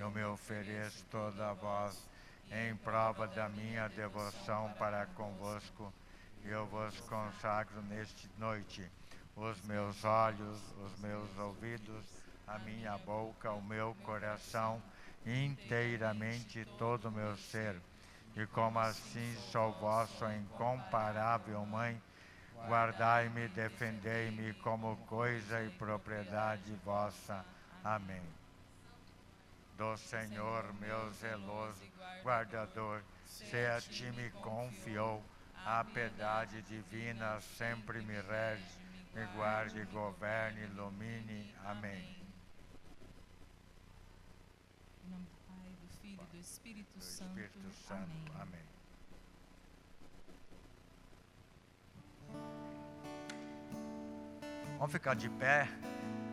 eu me ofereço toda a vós em prova da minha devoção para convosco. Eu vos consagro neste noite os meus olhos, os meus ouvidos, a minha boca, o meu coração, inteiramente todo o meu ser. E como assim sou vosso incomparável Mãe, guardai-me, defendei-me como coisa e propriedade vossa. Amém. Do Senhor, meu zeloso guardador, se a ti me confiou, a piedade divina sempre me rege, me guarde, governe, ilumine. Amém. Em nome do Pai, do Filho e do Espírito Do Santo. Espírito Santo. Amém. Amém. Vamos ficar de pé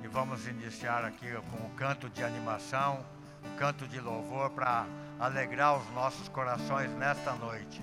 e vamos iniciar aqui com o canto de animação, o canto de louvor para alegrar os nossos corações nesta noite.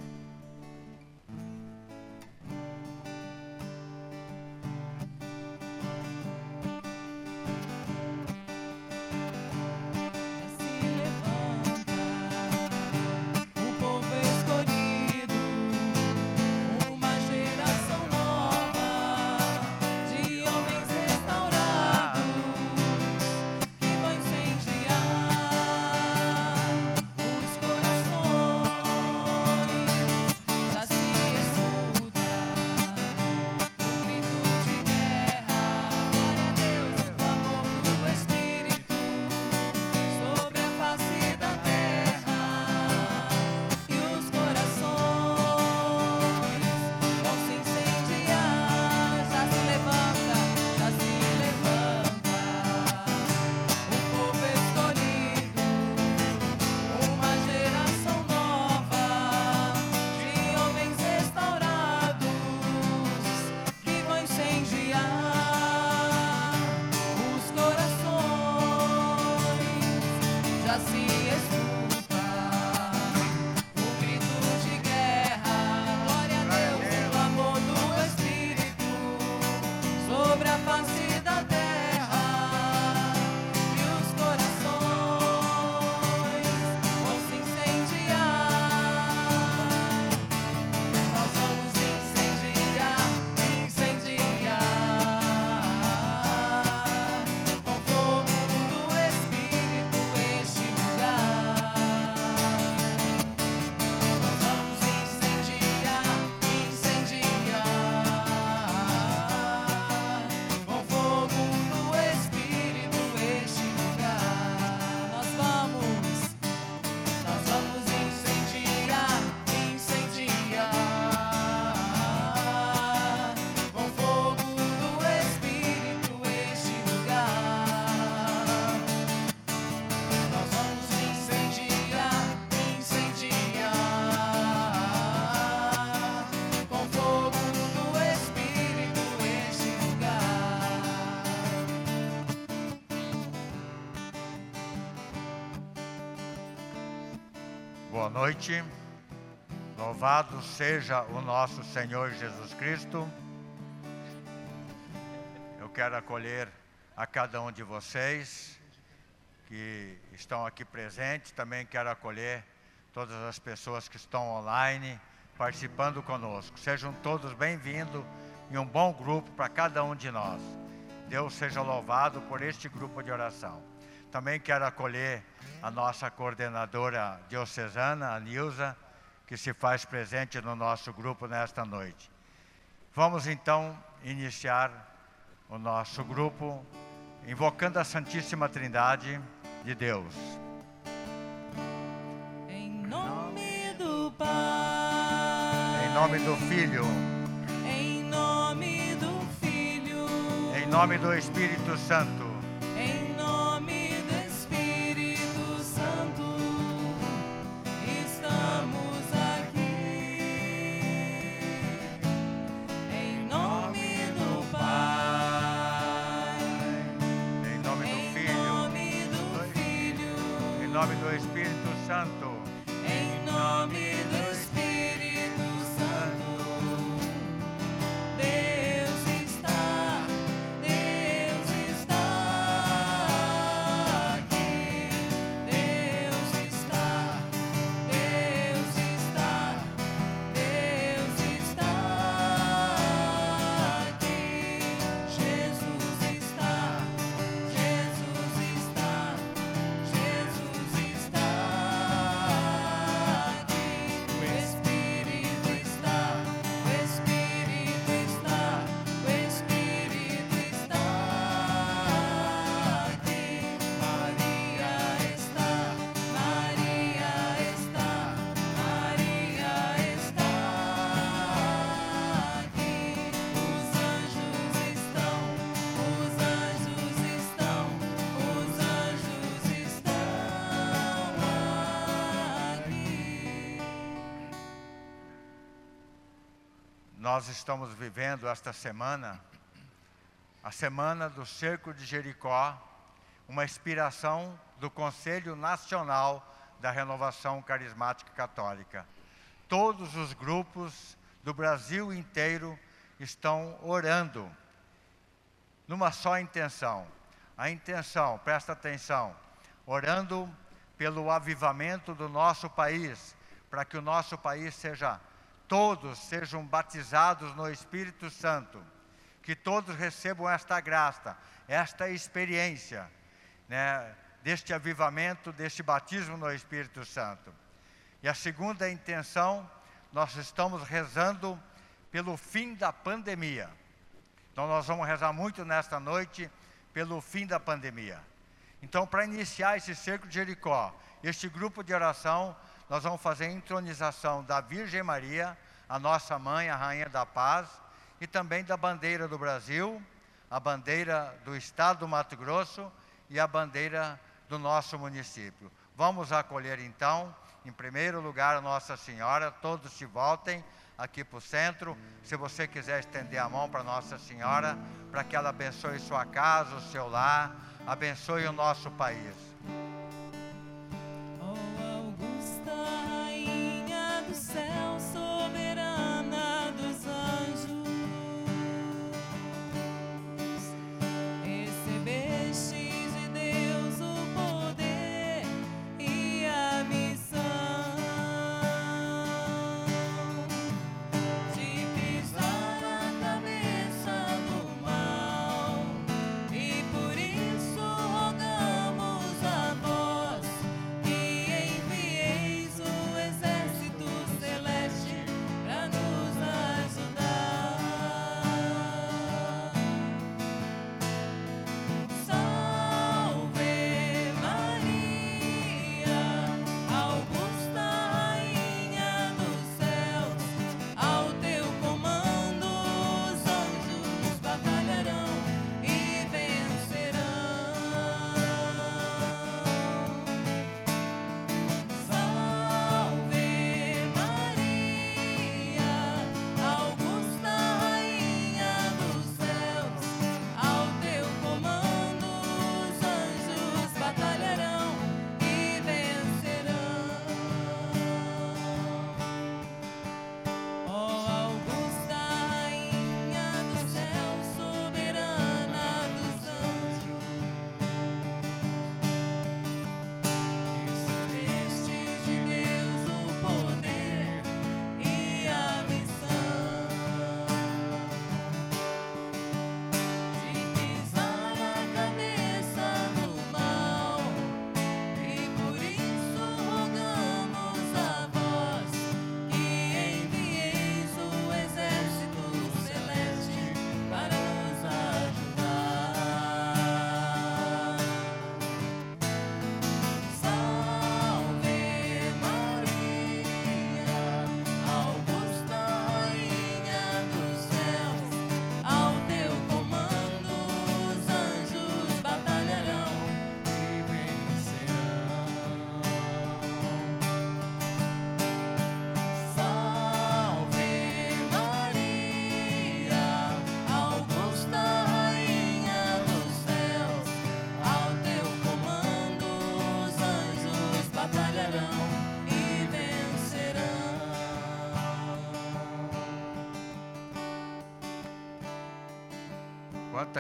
Noite. Louvado seja o nosso Senhor Jesus Cristo. Eu quero acolher a cada um de vocês que estão aqui presentes. Também quero acolher todas as pessoas que estão online participando conosco. Sejam todos bem-vindos e um bom grupo para cada um de nós. Deus seja louvado por este grupo de oração. Também quero acolher a nossa coordenadora diocesana, a Nilza, que se faz presente no nosso grupo nesta noite. Vamos então iniciar o nosso grupo invocando a Santíssima Trindade de Deus. Em nome do Pai, Em nome do Filho, em nome do Filho, em nome do Espírito Santo, estamos vivendo esta semana, a semana do Cerco de Jericó, uma inspiração do Conselho Nacional da Renovação Carismática Católica. Todos os grupos do Brasil inteiro estão orando numa só intenção. A intenção, presta atenção, orando pelo avivamento do nosso país, para que o nosso país seja, todos sejam batizados no Espírito Santo, que todos recebam esta graça, esta experiência, né, deste avivamento, deste batismo no Espírito Santo. E a segunda intenção, nós estamos rezando pelo fim da pandemia. Então, nós vamos rezar muito nesta noite pelo fim da pandemia. Então, para iniciar esse cerco de Jericó, este grupo de oração, nós vamos fazer a entronização da Virgem Maria, a nossa mãe, a Rainha da Paz, e também da bandeira do Brasil, a bandeira do Estado do Mato Grosso e a bandeira do nosso município. Vamos acolher então, em primeiro lugar, Nossa Senhora, todos se voltem aqui para o centro. Se você quiser estender a mão para Nossa Senhora, para que ela abençoe sua casa, o seu lar, abençoe o nosso país.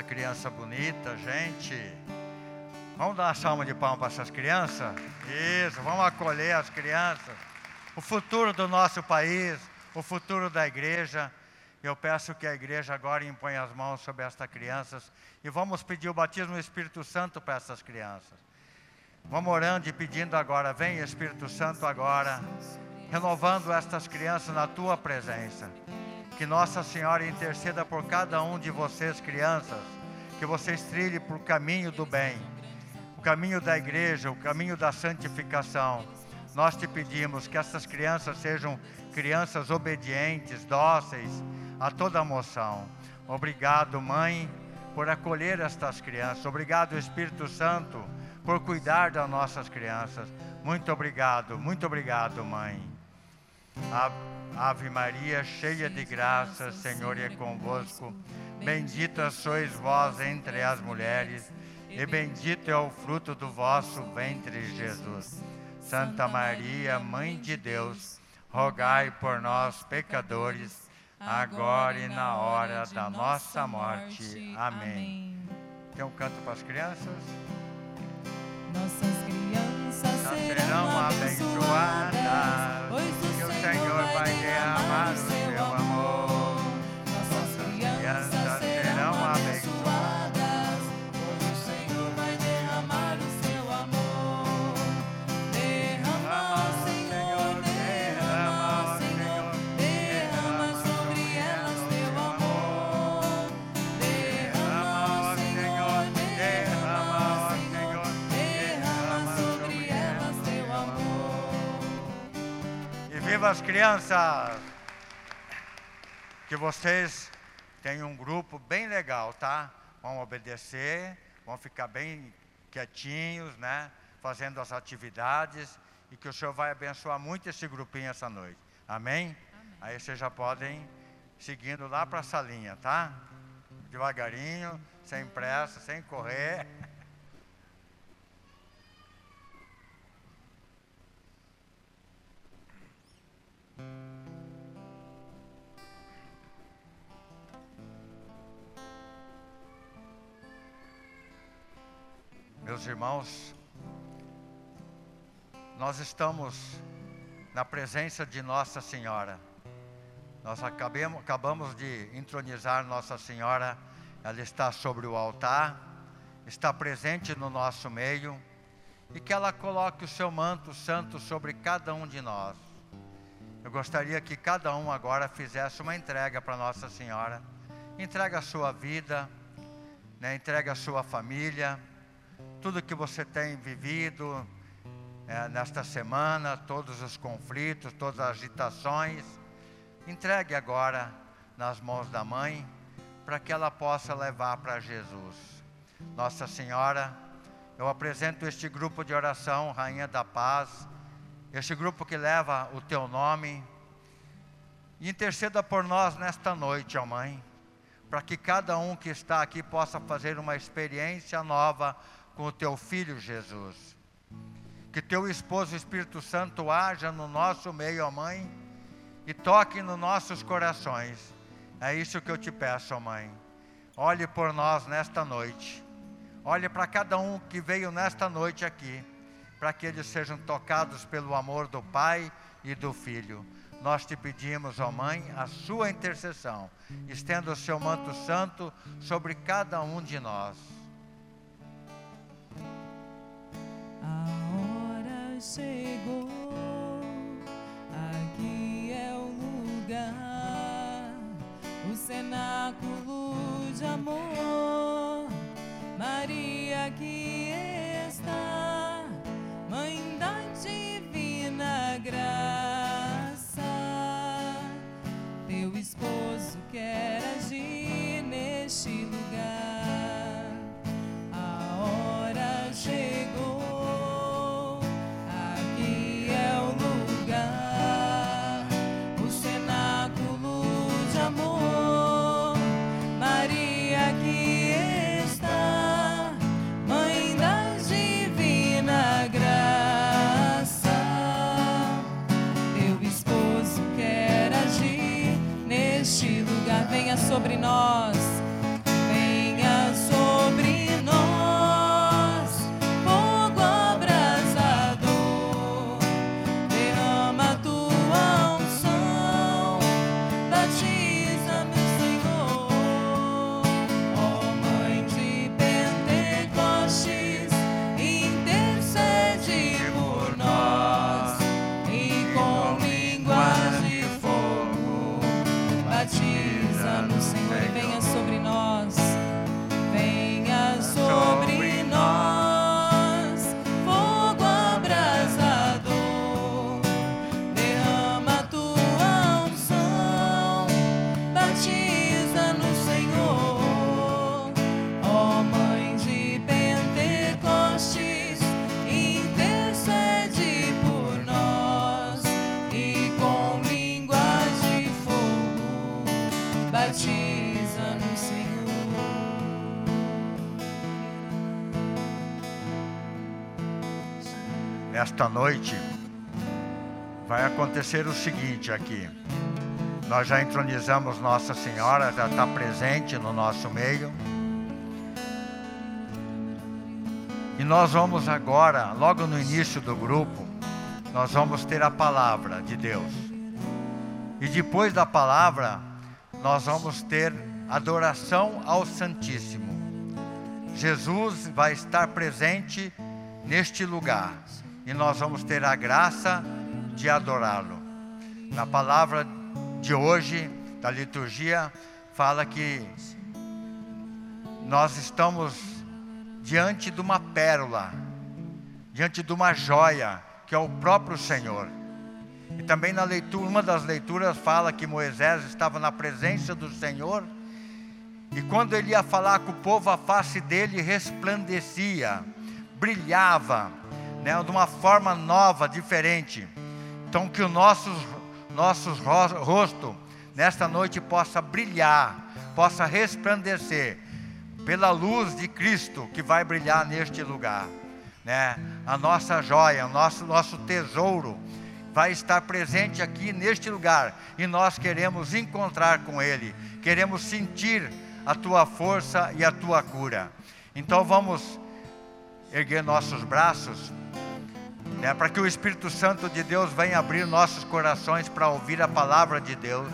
Criança bonita, gente. Vamos dar uma salva de palmas para essas crianças? Isso, vamos acolher as crianças. O futuro do nosso país, o futuro da igreja. Eu peço que a igreja agora impõe as mãos sobre estas crianças e vamos pedir o batismo do Espírito Santo para essas crianças. Vamos orando e pedindo agora, vem Espírito Santo agora, renovando estas crianças na tua presença. Que Nossa Senhora interceda por cada um de vocês, crianças, que vocês trilhem por caminho do bem, o caminho da igreja, o caminho da santificação. Nós te pedimos que essas crianças sejam crianças obedientes, dóceis a toda a moção. Obrigado, mãe, por acolher estas crianças. Obrigado, Espírito Santo, por cuidar das nossas crianças. Muito obrigado, muito obrigado, mãe. A Ave Maria, cheia de graça, Senhor é convosco. Bendita sois vós entre as mulheres, e bendito é o fruto do vosso ventre, Jesus. Santa Maria, Mãe de Deus, rogai por nós, pecadores, agora e na hora da nossa morte. Amém. Tem um canto para as crianças? Nossas crianças serão abençoadas, pois o Senhor vai derramar o seu amor. Nossas crianças serão abençoadas, as crianças! Que vocês tenham um grupo bem legal, tá? Vão obedecer, vão ficar bem quietinhos, né? Fazendo as atividades e que o Senhor vai abençoar muito esse grupinho essa noite. Amém? Aí vocês já podem seguindo lá para a salinha, tá? Devagarinho, sem pressa, sem correr. Meus irmãos, nós estamos na presença de Nossa Senhora. Nós acabemos, acabamos de entronizar Nossa Senhora, ela está sobre o altar, está presente no nosso meio, e que ela coloque o seu manto santo sobre cada um de nós. Eu gostaria que cada um agora fizesse uma entrega para Nossa Senhora. Entrega a sua vida, né? entrega a sua família, tudo que você tem vivido eh, nesta semana, todos os conflitos, todas as agitações. Entregue agora nas mãos da mãe, para que ela possa levar para Jesus. Nossa Senhora, eu apresento este grupo de oração, Rainha da Paz, este grupo que leva o teu nome. E interceda por nós nesta noite, ó Mãe, para que cada um que está aqui possa fazer uma experiência nova com o teu filho Jesus. Que teu esposo Espírito Santo haja no nosso meio, ó Mãe, e toque nos nossos corações. É isso que eu te peço, ó Mãe. Olhe por nós nesta noite. Olhe para cada um que veio nesta noite aqui, para que eles sejam tocados pelo amor do Pai e do Filho. Nós te pedimos, ó Mãe, a sua intercessão. Estenda o seu manto santo sobre cada um de nós. A hora chegou, aqui é o lugar, o cenáculo de amor. Maria aqui esposo quer sobre nós. Nesta noite, vai acontecer o seguinte aqui. Nós já entronizamos Nossa Senhora, já está presente no nosso meio. E nós vamos agora, logo no início do grupo, nós vamos ter a palavra de Deus. E depois da palavra, nós vamos ter adoração ao Santíssimo. Jesus vai estar presente neste lugar e nós vamos ter a graça de adorá-lo. Na palavra de hoje, da liturgia, fala que nós estamos diante de uma pérola, diante de uma joia, que é o próprio Senhor. E também na leitura, uma das leituras fala que Moisés estava na presença do Senhor, e quando ele ia falar com o povo, a face dele resplandecia, brilhava, né, de uma forma nova, diferente. Então que o nosso, nosso rosto nesta noite possa brilhar, possa resplandecer pela luz de Cristo que vai brilhar neste lugar. Né? A nossa joia, o nosso, nosso tesouro vai estar presente aqui neste lugar e nós queremos encontrar com Ele, queremos sentir a tua força e a tua cura. Então vamos erguer nossos braços né, para que o Espírito Santo de Deus venha abrir nossos corações para ouvir a palavra de Deus.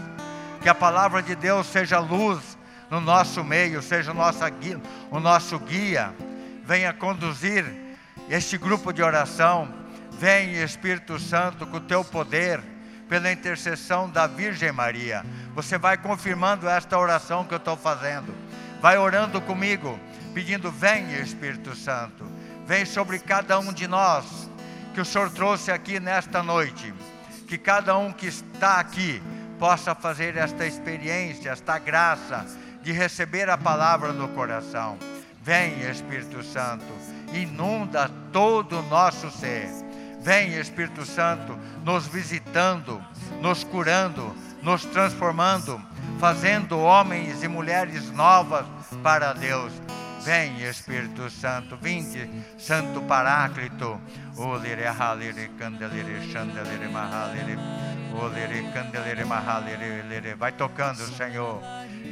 Que a palavra de Deus seja luz no nosso meio, seja nossa guia, o nosso guia. Venha conduzir este grupo de oração. Vem, Espírito Santo, com o teu poder, pela intercessão da Virgem Maria. Você vai confirmando esta oração que eu estou fazendo. Vai orando comigo, pedindo: Vem, Espírito Santo. Vem sobre cada um de nós que o Senhor trouxe aqui nesta noite. Que cada um que está aqui possa fazer esta experiência, esta graça de receber a palavra no coração. Vem, Espírito Santo, inunda todo o nosso ser. Vem, Espírito Santo, nos visitando, nos curando, nos transformando, fazendo homens e mulheres novas para Deus. Vem, Espírito Santo, vinde, Santo Paráclito. Olere halere candelere chandelere mahalere. Olere candelere mahalere. Vai tocando, Senhor.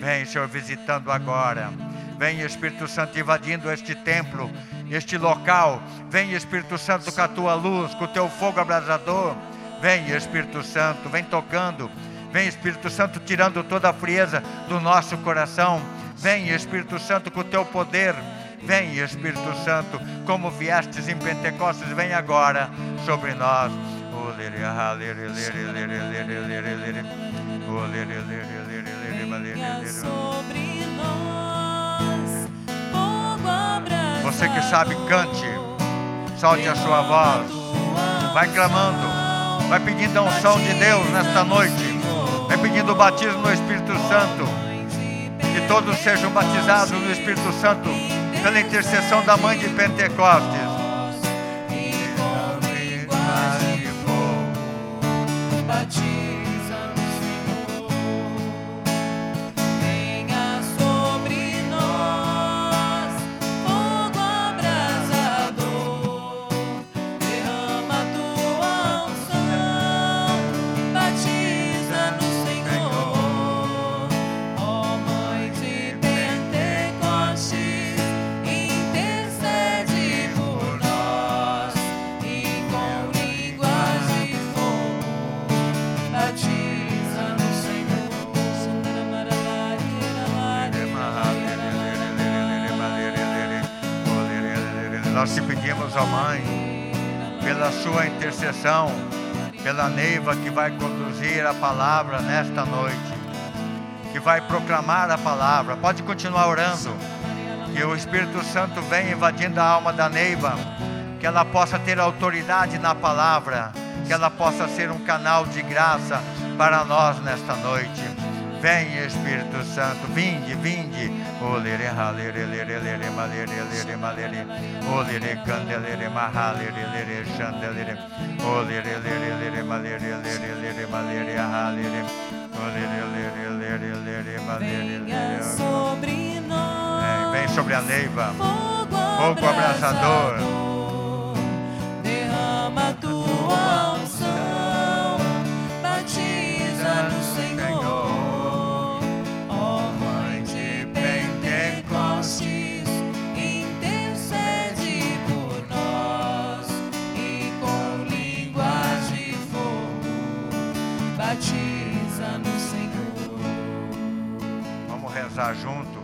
Vem, Senhor, visitando agora. Vem, Espírito Santo, invadindo este templo, este local. Vem, Espírito Santo, com a tua luz, com o teu fogo abrasador. Vem, Espírito Santo, vem tocando. Vem, Espírito Santo, tirando toda a frieza do nosso coração Vem, Espírito Santo, com o teu poder. Vem, Espírito Santo, como viestes em Pentecostes, vem agora sobre nós. Você que sabe, cante, solte a sua voz, vai clamando, vai pedindo a unção de Deus nesta noite, vai pedindo o batismo no Espírito Santo que todos sejam batizados no Espírito Santo pela intercessão da mãe de Pentecostes. Intercessão pela Neiva que vai conduzir a palavra nesta noite, que vai proclamar a palavra. Pode continuar orando, que o Espírito Santo venha invadindo a alma da Neiva, que ela possa ter autoridade na palavra, que ela possa ser um canal de graça para nós nesta noite. Vem Espírito Santo, vinde, vinde. Olere halere lere lere malere lere malere. Olere candelere mahalere lere chandelere. Olere lere lere malere lere lere malere halere. Olere lere lere lere malere lere. sobre nós. Vem sobre a neiva. Fogo abrasador. Derrama tua unção, batiza-nos, Senhor. Rezar junto,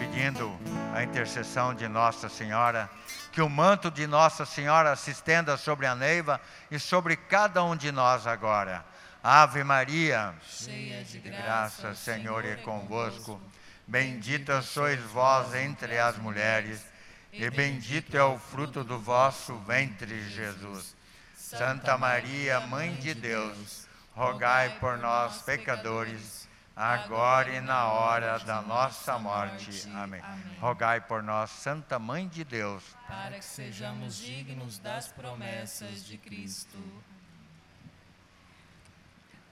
pedindo a intercessão de Nossa Senhora, que o manto de Nossa Senhora se estenda sobre a Neiva e sobre cada um de nós agora. Ave Maria, Cheia de graça, Senhor é convosco. Bendita sois vós entre as mulheres, e bendito é o fruto do vosso ventre, Jesus. Santa Maria, Mãe de Deus, rogai por nós, pecadores, agora e na hora da nossa morte. Amém. Rogai por nós, Santa Mãe de Deus. para que sejamos dignos das promessas de Cristo.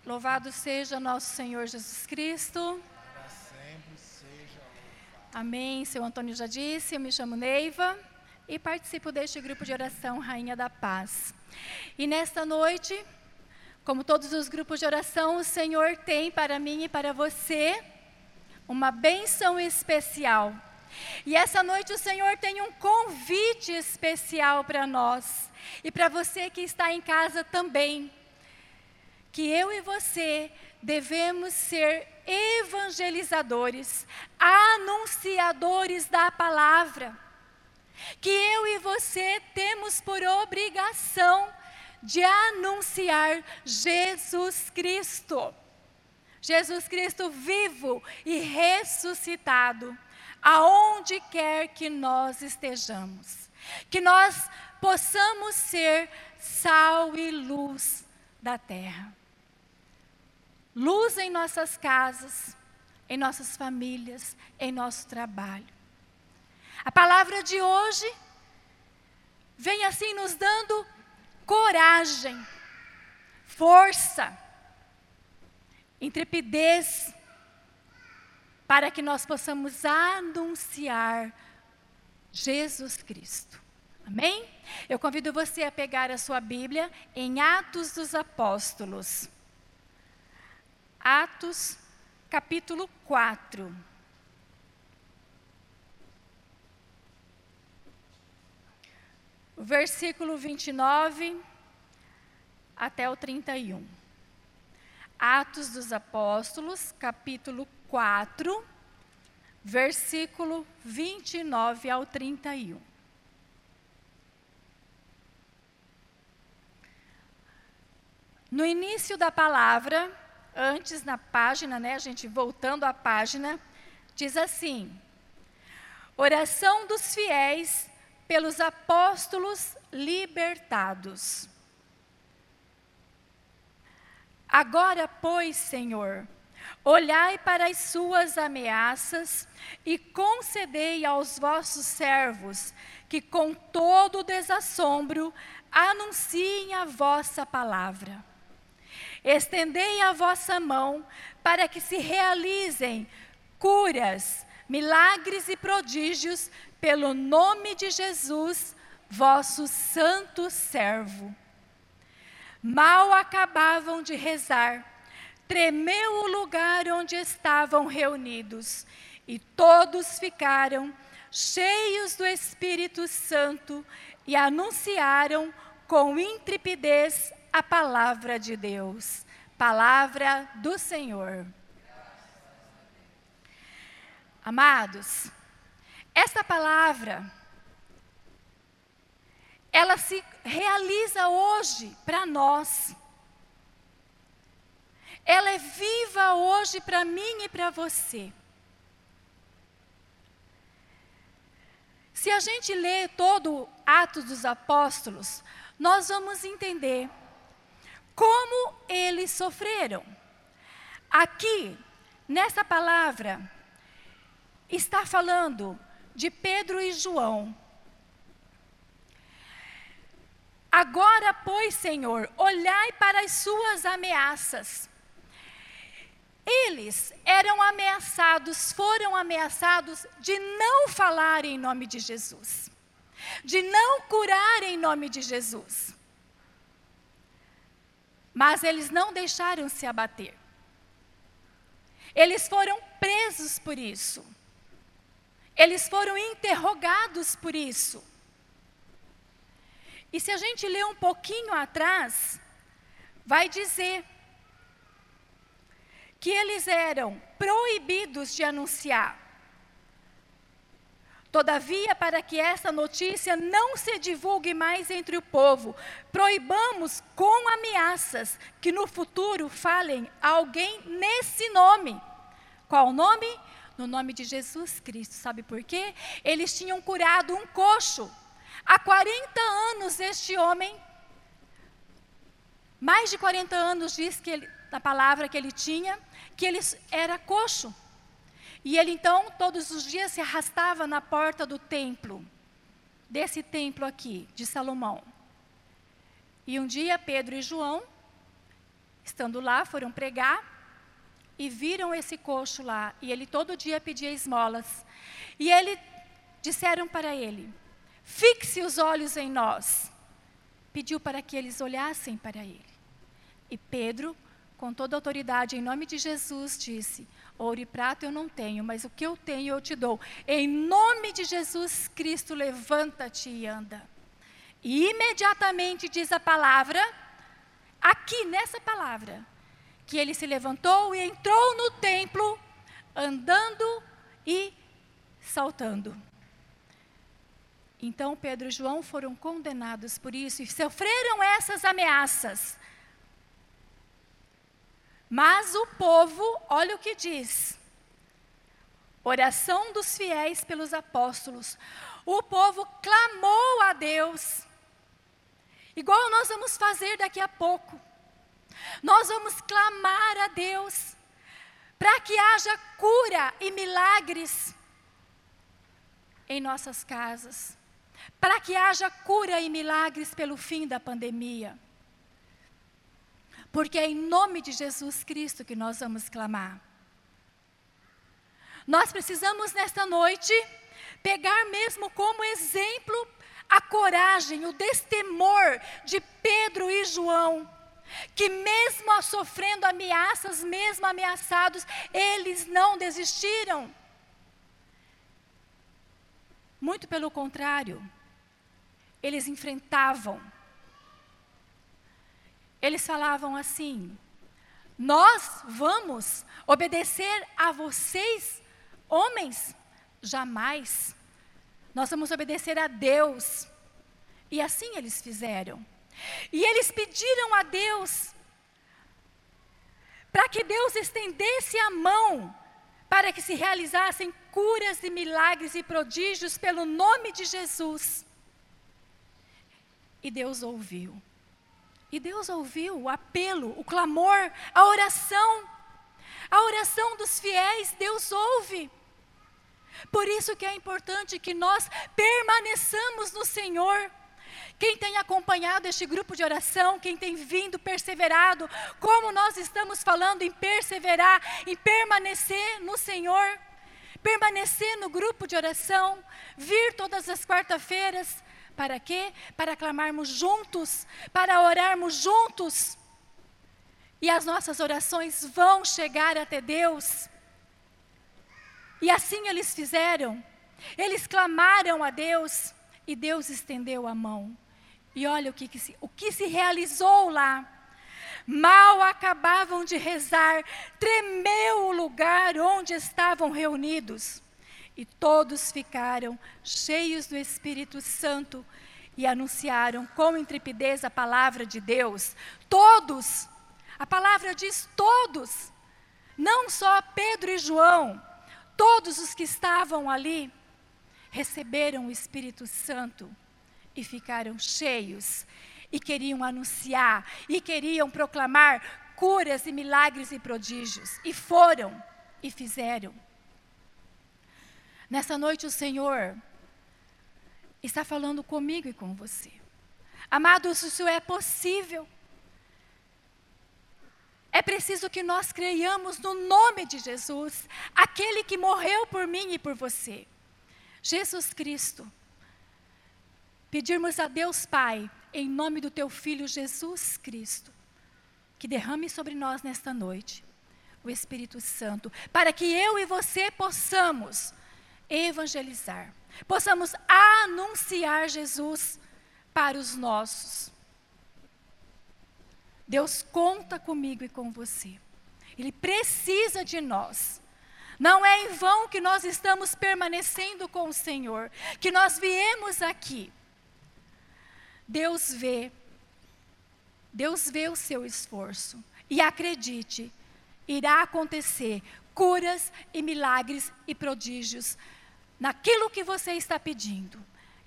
Louvado seja nosso Senhor Jesus Cristo. Amém. Seu Antônio já disse, eu me chamo Neiva e participo deste grupo de oração Rainha da Paz. E nesta noite, como todos os grupos de oração, o Senhor tem para mim e para você uma benção especial. E essa noite o Senhor tem um convite especial para nós e para você que está em casa também que eu e você devemos ser evangelizadores, anunciadores da palavra. Que eu e você temos por obrigação de anunciar Jesus Cristo. Jesus Cristo vivo e ressuscitado, aonde quer que nós estejamos. Que nós possamos ser sal e luz da terra luz em nossas casas, em nossas famílias, em nosso trabalho. A palavra de hoje vem assim nos dando coragem, força, intrepidez, para que nós possamos anunciar Jesus Cristo. Amém? Eu convido você a pegar a sua Bíblia em Atos dos Apóstolos. Atos, capítulo 4. Versículo 29 até o 31. Atos dos Apóstolos, capítulo 4, versículo 29 ao 31. No início da palavra, antes na página, né, gente voltando à página, diz assim: Oração dos fiéis pelos apóstolos libertados. Agora, pois, Senhor, olhai para as suas ameaças e concedei aos vossos servos que com todo desassombro anunciem a vossa palavra Estendei a vossa mão para que se realizem curas, milagres e prodígios pelo nome de Jesus, vosso santo servo. Mal acabavam de rezar, tremeu o lugar onde estavam reunidos, e todos ficaram cheios do Espírito Santo e anunciaram com intrepidez a palavra de Deus, palavra do Senhor. Amados, esta palavra, ela se realiza hoje para nós. Ela é viva hoje para mim e para você. Se a gente lê todo Atos dos Apóstolos, nós vamos entender como eles sofreram. Aqui, nessa palavra, está falando de Pedro e João. Agora, pois, Senhor, olhai para as suas ameaças. Eles eram ameaçados, foram ameaçados de não falar em nome de Jesus, de não curar em nome de Jesus. Mas eles não deixaram se abater. Eles foram presos por isso. Eles foram interrogados por isso. E se a gente ler um pouquinho atrás, vai dizer que eles eram proibidos de anunciar. Todavia, para que essa notícia não se divulgue mais entre o povo, proibamos com ameaças que no futuro falem a alguém nesse nome. Qual o nome? No nome de Jesus Cristo. Sabe por quê? Eles tinham curado um coxo. Há 40 anos este homem, mais de 40 anos diz que ele, a palavra que ele tinha, que ele era coxo. E ele então, todos os dias, se arrastava na porta do templo, desse templo aqui, de Salomão. E um dia Pedro e João, estando lá, foram pregar e viram esse coxo lá. E ele todo dia pedia esmolas. E ele disseram para ele: Fixe os olhos em nós. Pediu para que eles olhassem para ele. E Pedro, com toda a autoridade, em nome de Jesus, disse: Ouro e prata eu não tenho, mas o que eu tenho eu te dou. Em nome de Jesus Cristo, levanta-te e anda. E imediatamente diz a palavra, aqui nessa palavra, que ele se levantou e entrou no templo, andando e saltando. Então Pedro e João foram condenados por isso e sofreram essas ameaças. Mas o povo, olha o que diz. Oração dos fiéis pelos apóstolos. O povo clamou a Deus. Igual nós vamos fazer daqui a pouco. Nós vamos clamar a Deus para que haja cura e milagres em nossas casas, para que haja cura e milagres pelo fim da pandemia. Porque é em nome de Jesus Cristo que nós vamos clamar. Nós precisamos nesta noite pegar mesmo como exemplo a coragem, o destemor de Pedro e João, que mesmo sofrendo ameaças, mesmo ameaçados, eles não desistiram. Muito pelo contrário, eles enfrentavam eles falavam assim: Nós vamos obedecer a vocês, homens? Jamais. Nós vamos obedecer a Deus. E assim eles fizeram. E eles pediram a Deus para que Deus estendesse a mão para que se realizassem curas e milagres e prodígios pelo nome de Jesus. E Deus ouviu. E Deus ouviu o apelo, o clamor, a oração. A oração dos fiéis, Deus ouve. Por isso que é importante que nós permaneçamos no Senhor. Quem tem acompanhado este grupo de oração, quem tem vindo, perseverado, como nós estamos falando em perseverar, em permanecer no Senhor, permanecer no grupo de oração, vir todas as quarta-feiras, para quê? Para clamarmos juntos, para orarmos juntos. E as nossas orações vão chegar até Deus. E assim eles fizeram. Eles clamaram a Deus e Deus estendeu a mão. E olha o que, que se, o que se realizou lá. Mal acabavam de rezar, tremeu o lugar onde estavam reunidos. E todos ficaram cheios do Espírito Santo e anunciaram com intrepidez a palavra de Deus. Todos, a palavra diz todos, não só Pedro e João, todos os que estavam ali receberam o Espírito Santo e ficaram cheios e queriam anunciar e queriam proclamar curas e milagres e prodígios. E foram e fizeram. Nessa noite o Senhor está falando comigo e com você. Amados, isso é possível. É preciso que nós creiamos no nome de Jesus, aquele que morreu por mim e por você. Jesus Cristo. Pedirmos a Deus Pai, em nome do teu Filho Jesus Cristo, que derrame sobre nós nesta noite o Espírito Santo, para que eu e você possamos evangelizar, possamos anunciar Jesus para os nossos. Deus conta comigo e com você. Ele precisa de nós. Não é em vão que nós estamos permanecendo com o Senhor, que nós viemos aqui. Deus vê, Deus vê o seu esforço. E acredite, irá acontecer curas e milagres e prodígios naquilo que você está pedindo.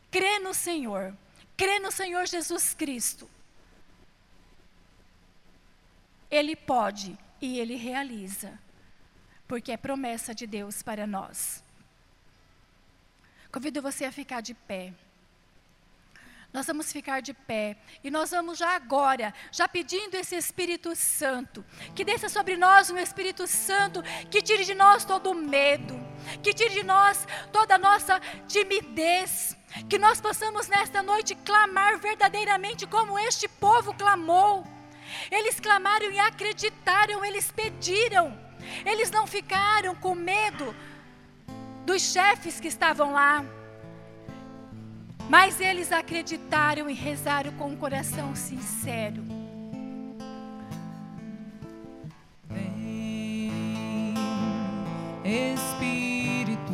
Crê no Senhor, crê no Senhor Jesus Cristo. Ele pode e ele realiza, porque é promessa de Deus para nós. Convido você a ficar de pé. Nós vamos ficar de pé e nós vamos já agora, já pedindo esse Espírito Santo, que desça sobre nós um Espírito Santo que tire de nós todo o medo, que tire de nós toda a nossa timidez, que nós possamos nesta noite clamar verdadeiramente como este povo clamou. Eles clamaram e acreditaram, eles pediram, eles não ficaram com medo dos chefes que estavam lá. Mas eles acreditaram e rezaram com um coração sincero. Vem, Espírito.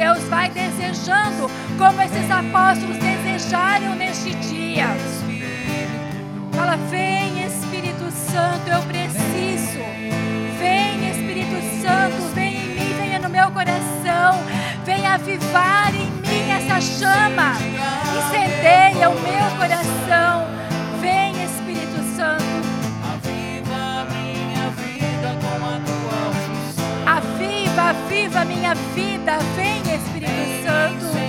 Deus, vai desejando, como esses apóstolos desejaram neste dia. Fala, vem, Espírito Santo, eu preciso. Vem, Espírito Santo, vem em mim, venha no meu coração. Vem avivar em mim essa chama. Incendeia o meu coração. Aviva, aviva minha vida. Vem, Espírito Santo.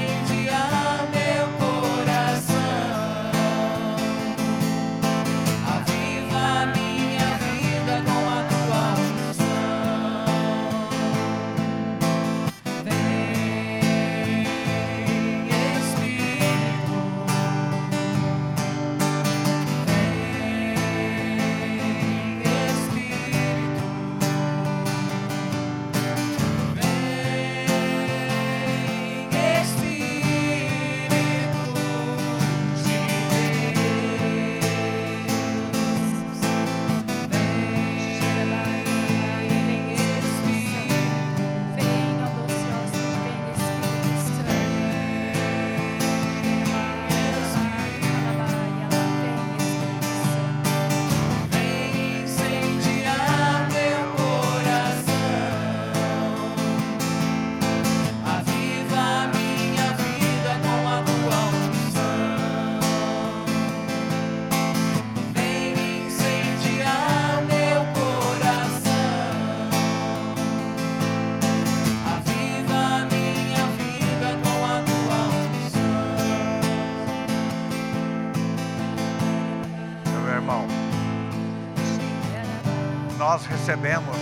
Recebemos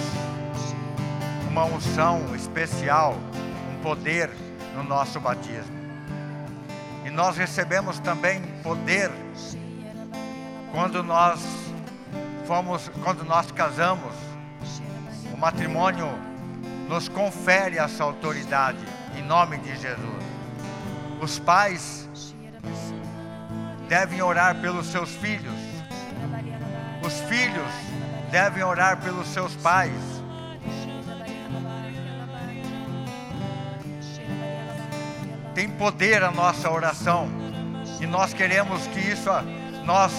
uma unção especial, um poder no nosso batismo. E nós recebemos também poder quando nós fomos, quando nós casamos. O matrimônio nos confere essa autoridade em nome de Jesus. Os pais devem orar pelos seus filhos. Os filhos devem orar pelos seus pais. Tem poder a nossa oração. E nós queremos que isso nós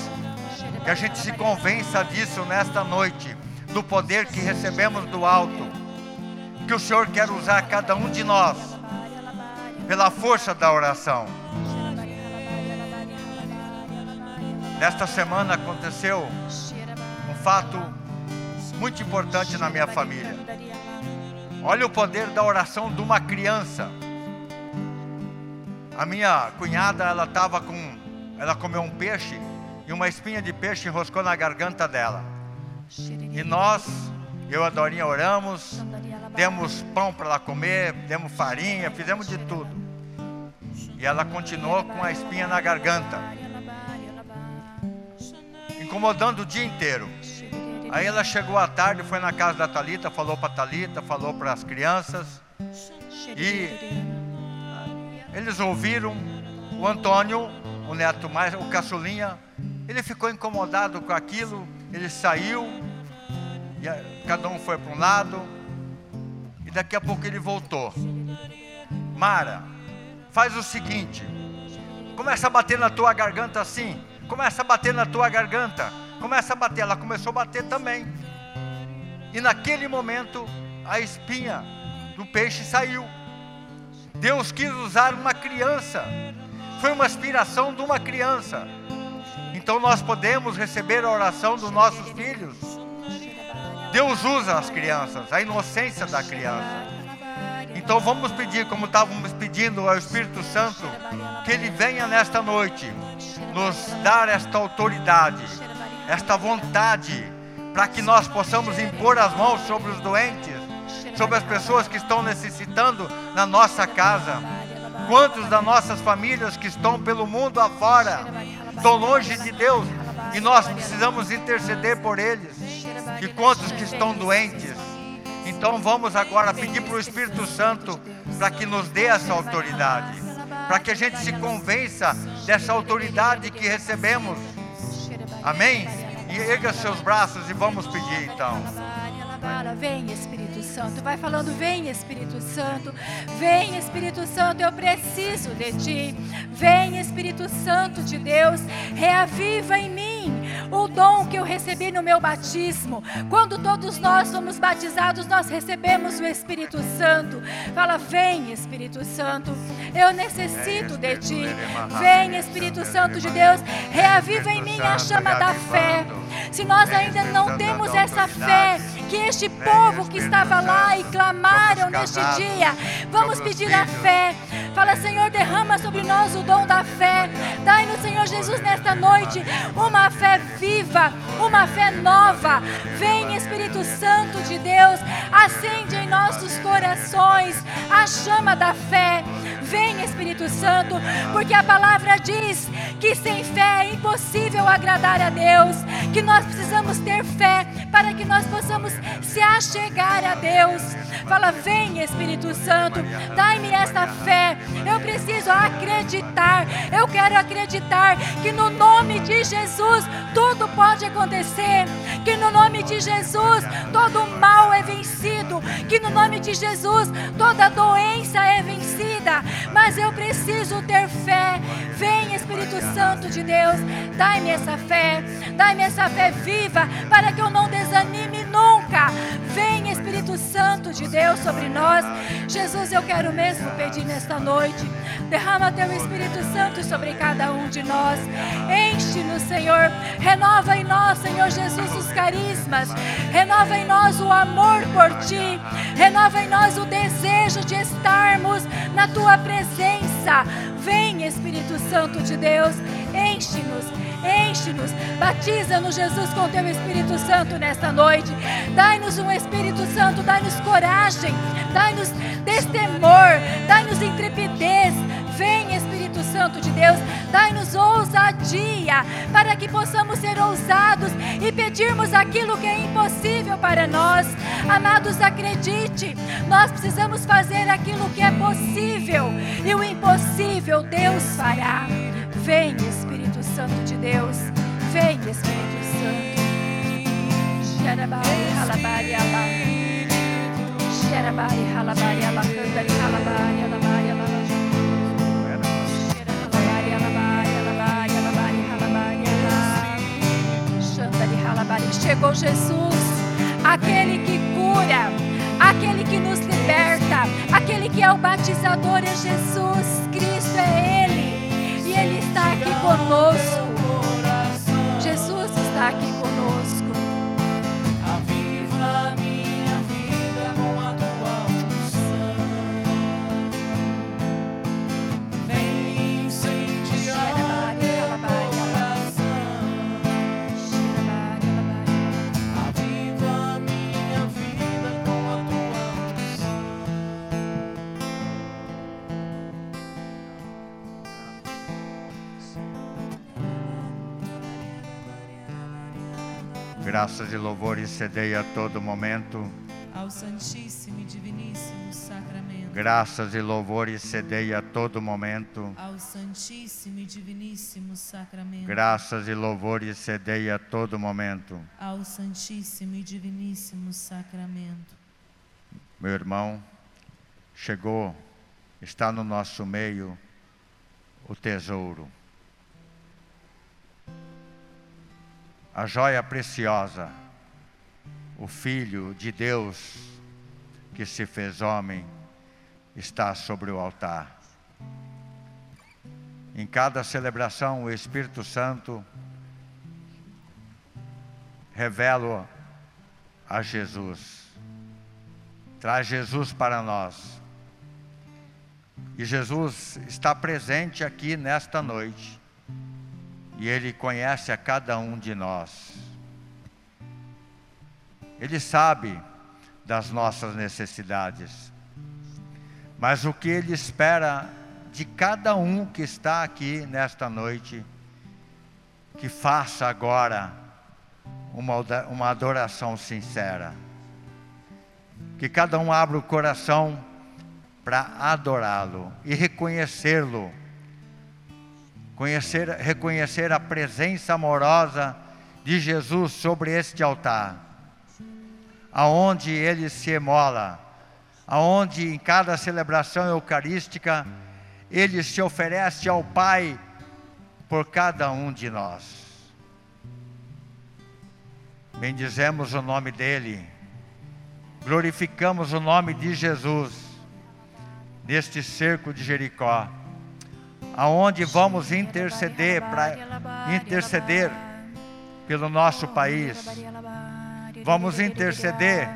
que a gente se convença disso nesta noite, do poder que recebemos do alto. Que o Senhor quer usar cada um de nós pela força da oração. Nesta semana aconteceu um fato muito importante na minha família. Olha o poder da oração de uma criança. A minha cunhada, ela estava com, ela comeu um peixe e uma espinha de peixe enroscou na garganta dela. E nós, eu e a Dorinha oramos, demos pão para ela comer, demos farinha, fizemos de tudo. E ela continuou com a espinha na garganta, incomodando o dia inteiro. Aí ela chegou à tarde, foi na casa da Talita, falou para Talita, falou para as crianças. E eles ouviram o Antônio, o neto mais, o caçulinha, ele ficou incomodado com aquilo, ele saiu, e cada um foi para um lado, e daqui a pouco ele voltou. Mara, faz o seguinte, começa a bater na tua garganta assim, começa a bater na tua garganta, começa a bater, ela começou a bater também. E naquele momento a espinha do peixe saiu. Deus quis usar uma criança. Foi uma aspiração de uma criança. Então nós podemos receber a oração dos nossos filhos. Deus usa as crianças, a inocência da criança. Então vamos pedir, como estávamos pedindo ao Espírito Santo, que Ele venha nesta noite nos dar esta autoridade, esta vontade, para que nós possamos impor as mãos sobre os doentes, sobre as pessoas que estão necessitando na nossa casa. Quantos das nossas famílias que estão pelo mundo afora estão longe de Deus e nós precisamos interceder por eles? E quantos que estão doentes? Então vamos agora pedir para o Espírito Santo para que nos dê essa autoridade, para que a gente se convença dessa autoridade que recebemos. Amém? E erga seus braços e vamos pedir então. Vem Espírito Santo, vai falando, vem Espírito Santo, vem Espírito Santo, eu preciso de ti. Vem Espírito Santo de Deus, reaviva em mim o dom que eu recebi no meu batismo. Quando todos nós fomos batizados, nós recebemos o Espírito Santo. Fala, vem Espírito Santo, eu necessito de ti. Vem Espírito Santo de Deus, reaviva em mim a chama da fé. Se nós ainda não temos essa fé, que este povo que estava lá e clamaram neste dia, vamos pedir a fé. Fala, Senhor, derrama sobre nós o dom da fé. Dai-nos, Senhor Jesus, nesta noite uma fé viva, uma fé nova. Vem, Espírito Santo de Deus, acende em nossos corações a chama da fé. Vem, Espírito Santo, porque a palavra diz que sem fé é impossível agradar a Deus, que nós precisamos ter fé para que nós possamos se achegar a Deus. Fala, vem Espírito Santo, dai-me esta fé. Eu preciso acreditar, eu quero acreditar que no nome de Jesus tudo pode acontecer, que no nome de Jesus todo mal é vencido, que no nome de Jesus toda doença é vencida. Mas eu preciso ter fé. Vem Espírito Santo de Deus, dai-me essa fé, dai-me essa fé viva para que eu não desanime nunca. Vem Espírito Santo de Deus sobre nós. Jesus, eu quero mesmo pedir nesta noite, derrama teu Espírito Santo sobre cada um de nós. Enche-nos, Senhor. Renova em nós, Senhor Jesus, os carismas. Renova em nós o amor por ti. Renova em nós o desejo de estarmos na tua presença. Vem, Espírito Santo de Deus, enche-nos, enche-nos, batiza-nos, Jesus, com teu Espírito Santo nesta noite. Dai-nos um Espírito Santo, dai-nos coragem, dai-nos destemor, dai-nos intrepidez. Vem, Espírito Santo de Deus, dai-nos ousadia para que possamos ser ousados e pedirmos aquilo que é impossível para nós. Amados, acredite, nós precisamos fazer aquilo que é possível e o impossível Deus fará. Vem, Espírito Santo de Deus, vem, Espírito Santo. Xerabari, halabari, alá. Xerabari, halabari, alá, candari, halabari, alabari, alá. Chegou Jesus, aquele que cura, aquele que nos liberta, aquele que é o batizador é Jesus, Cristo é Ele, aqui conosco. Jesus está aqui Graças e louvores cedei a todo momento. ao Santíssimo e Diviníssimo Sacramento, Graças e louvores cedei a todo momento. ao Santíssimo e Diviníssimo Sacramento, Graças e louvores cedei a todo momento. ao Santíssimo e Diviníssimo Sacramento. Meu irmão, chegou, está no nosso meio o tesouro. A joia preciosa, o Filho de Deus que se fez homem, está sobre o altar. Em cada celebração, o Espírito Santo revela a Jesus traz Jesus para nós. E Jesus está presente aqui nesta noite. E Ele conhece a cada um de nós. Ele sabe das nossas necessidades. Mas o que Ele espera de cada um que está aqui nesta noite, que faça agora uma, uma adoração sincera que cada um abra o coração para adorá-lo e reconhecê-lo, conhecer, reconhecer a presença amorosa de Jesus sobre este altar, aonde ele se emola, aonde em cada celebração eucarística ele se oferece ao Pai por cada um de nós. Bendizemos o nome dele. Glorificamos o nome de Jesus neste cerco de Jericó, aonde vamos interceder para interceder pelo nosso país. Vamos interceder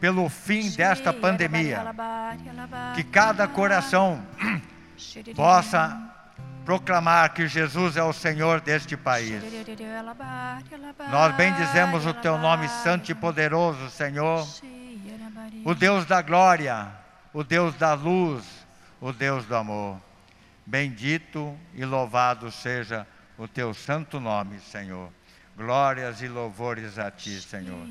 pelo fim desta pandemia, que cada coração possa proclamar que Jesus é o Senhor deste país. Nós bendizemos o teu nome santo e poderoso, Senhor o Deus da glória, o Deus da luz, o Deus do amor. Bendito e louvado seja o teu santo nome, Senhor. Glórias e louvores a ti, Senhor.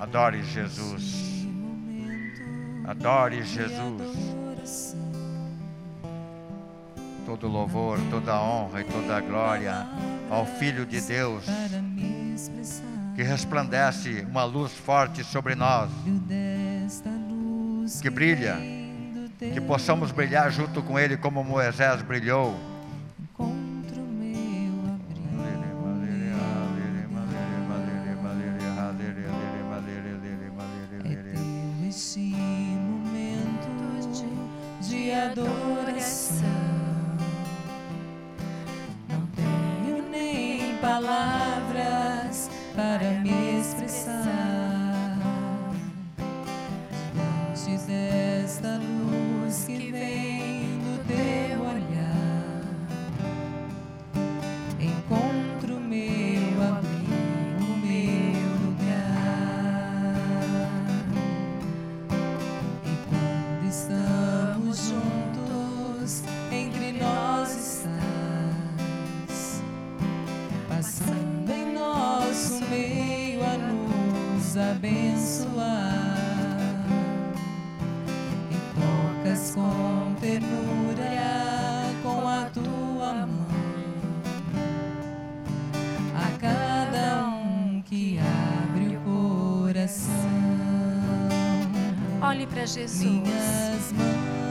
Adore Jesus. Adore Jesus. Todo louvor, toda honra e toda glória ao Filho de Deus, que resplandece uma luz forte sobre nós, que brilha, que possamos brilhar junto com Ele como Moisés brilhou. encontro nem para Jesus.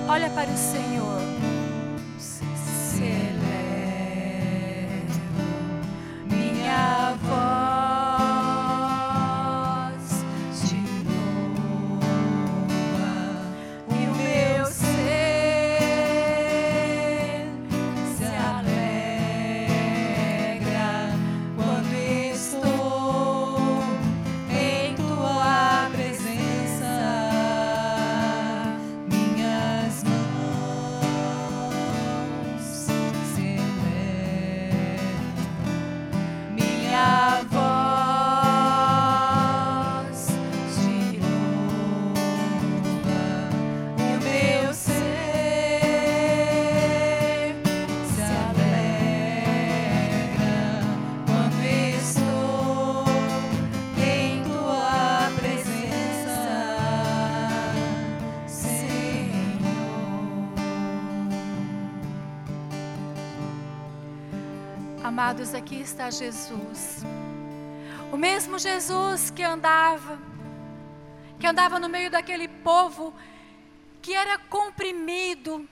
Olha para o Senhor. Está Jesus. O mesmo Jesus que andava, que andava no meio daquele povo que era comprimido,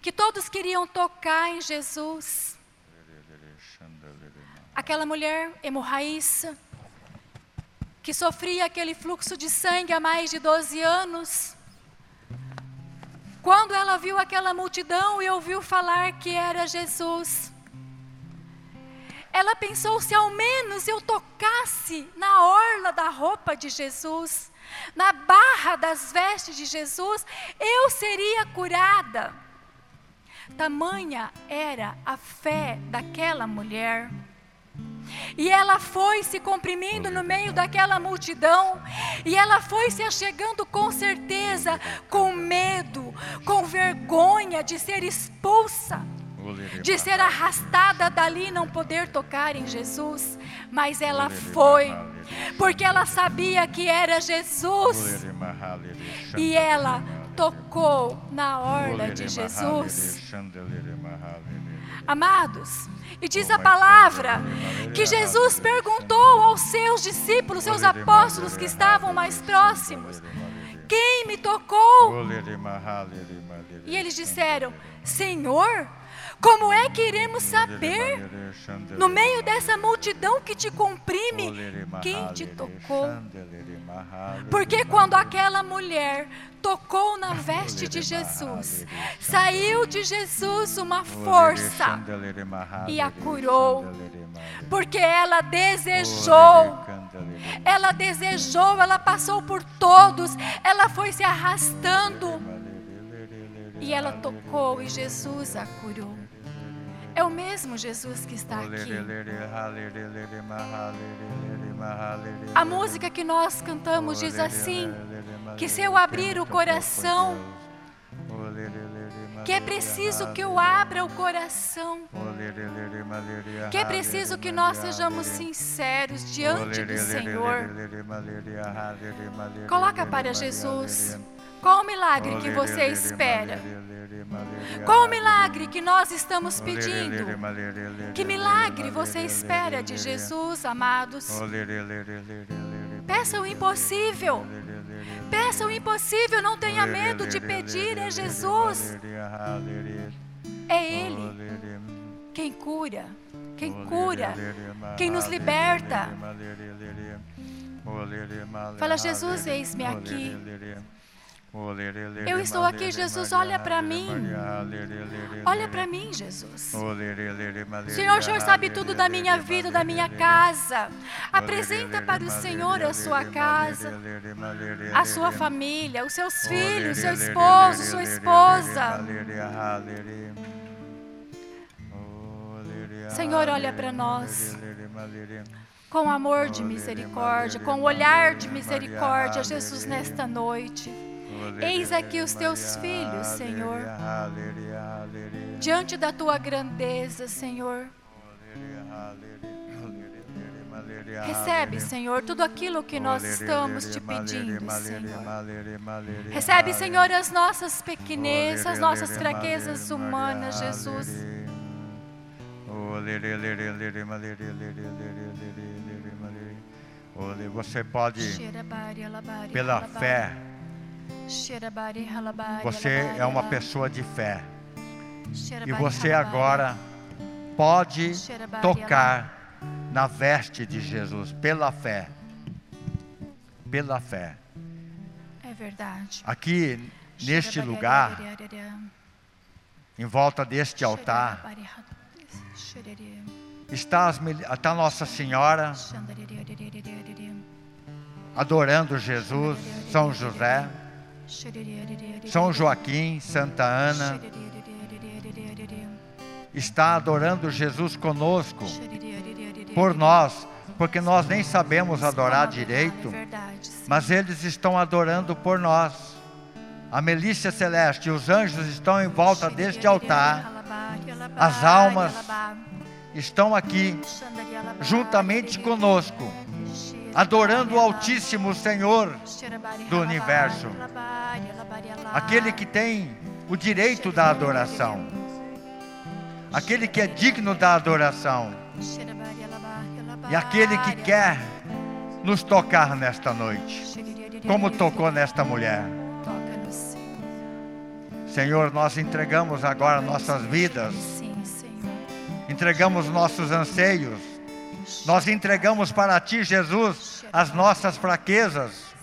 que todos queriam tocar em Jesus. Aquela mulher hemorraíça, que sofria aquele fluxo de sangue há mais de 12 anos, quando ela viu aquela multidão e ouviu falar que era Jesus, ela pensou: se ao menos eu tocasse na orla da roupa de Jesus, na barra das vestes de Jesus, eu seria curada. Tamanha era a fé daquela mulher. E ela foi se comprimindo no meio daquela multidão, e ela foi se achegando com certeza, com medo, com vergonha de ser expulsa, de ser arrastada dali e não poder tocar em Jesus, mas ela foi, porque ela sabia que era Jesus, e ela tocou na orla de Jesus. Amados, e diz a palavra que Jesus perguntou aos seus discípulos, seus apóstolos que estavam mais próximos: Quem me tocou? E eles disseram: Senhor, como é que iremos saber, no meio dessa multidão que te comprime, quem te tocou? Porque quando aquela mulher tocou na veste de Jesus, saiu de Jesus uma força e a curou, porque ela desejou. Ela desejou, ela passou por todos, ela foi se arrastando e ela tocou e Jesus a curou. É o mesmo Jesus que está aqui. A música que nós cantamos diz assim: que se eu abrir o coração, que é preciso que eu abra o coração, que é preciso que nós sejamos sinceros diante do Senhor. Coloca para Jesus. Qual o milagre que você espera? Qual o milagre que nós estamos pedindo? Que milagre você espera de Jesus, amados? Peça o impossível. Peça o impossível, não tenha medo de pedir, é Jesus. É Ele quem cura, quem cura, quem nos liberta. Fala, Jesus, eis-me aqui. Eu estou aqui, Jesus, olha para mim. Olha para mim, Jesus. Senhor, o Senhor sabe tudo da minha vida, da minha casa. Apresenta para o Senhor a sua casa, a sua família, os seus filhos, seu esposo, sua esposa. Senhor, olha para nós com amor de misericórdia, com olhar de misericórdia, Jesus, nesta noite. Eis aqui os teus filhos, Senhor, diante da tua grandeza, Senhor. Recebe, Senhor, tudo aquilo que nós estamos te pedindo, Senhor. Recebe, Senhor, as nossas pequenezas, as nossas fraquezas humanas, Jesus. Você pode, pela fé, você é uma pessoa de fé. E você agora pode tocar na veste de Jesus pela fé. Pela fé. É verdade. Aqui neste lugar, em volta deste altar, está, as, está Nossa Senhora adorando Jesus, São José. São Joaquim, Santa Ana, está adorando Jesus conosco, por nós, porque nós nem sabemos adorar direito, mas eles estão adorando por nós. A Melícia Celeste e os anjos estão em volta deste altar, as almas estão aqui, juntamente conosco adorando o Altíssimo Senhor do universo, aquele que tem o direito da adoração. aquele que é digno da adoração e aquele que quer nos tocar nesta noite, como tocou nesta mulher. Senhor. Nós entregamos agora nossas vidas, entregamos nossos anseios, nós entregamos para Ti, Jesus, as nossas fraquezas.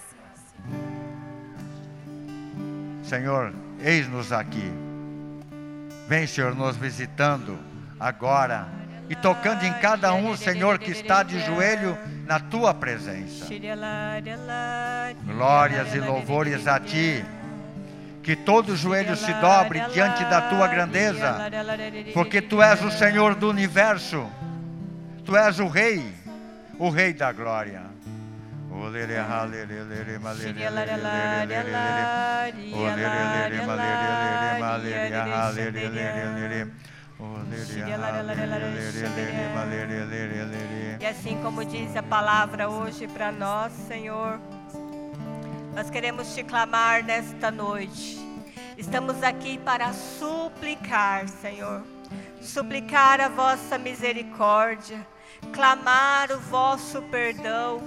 Senhor, eis-nos aqui. Vem, Senhor, nos visitando agora e tocando em cada um, Senhor, que está de joelho na Tua presença. Glórias e louvores a Ti. Que todo joelho se dobre diante da Tua grandeza, porque Tu és o Senhor do universo. Tu és o Rei, o Rei da glória. E assim como diz a palavra hoje para nós, Senhor, nós queremos te clamar nesta noite. Estamos aqui para suplicar, Senhor, suplicar a vossa misericórdia, clamar o vosso perdão,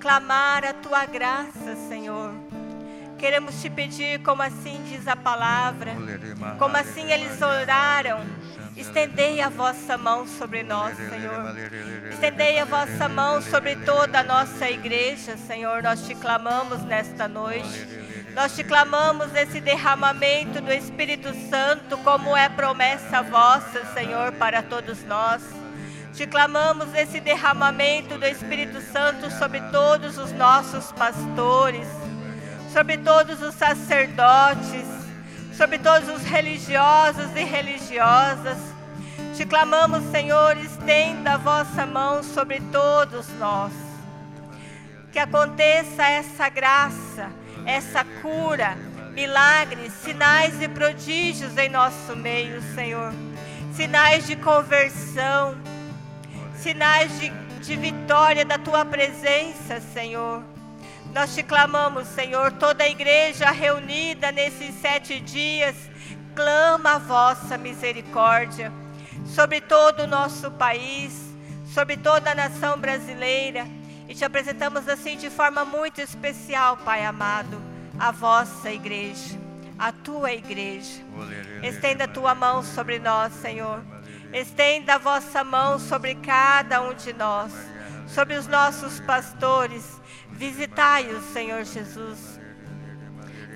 clamar a tua graça, Senhor. Queremos te pedir, como assim diz a palavra, como assim eles oraram, estendei a vossa mão sobre nós, Senhor. Estendei a vossa mão sobre toda a nossa igreja, Senhor. Nós te clamamos nesta noite. Nós te clamamos esse derramamento do Espírito Santo, como é promessa vossa, Senhor, para todos nós. Te clamamos esse derramamento do Espírito Santo sobre todos os nossos pastores, sobre todos os sacerdotes, sobre todos os religiosos e religiosas. Te clamamos, Senhor, estenda a vossa mão sobre todos nós. Que aconteça essa graça, essa cura, milagres, sinais e prodígios em nosso meio, Senhor. Sinais de conversão, sinais de, de vitória da tua presença, Senhor. Nós te clamamos, Senhor, toda a igreja reunida nesses sete dias, clama a vossa misericórdia sobre todo o nosso país, sobre toda a nação brasileira. E te apresentamos assim de forma muito especial, Pai amado, a vossa igreja, a tua igreja. Estenda a tua mão sobre nós, Senhor. Estenda a vossa mão sobre cada um de nós, sobre os nossos pastores. Visitai-os, Senhor Jesus.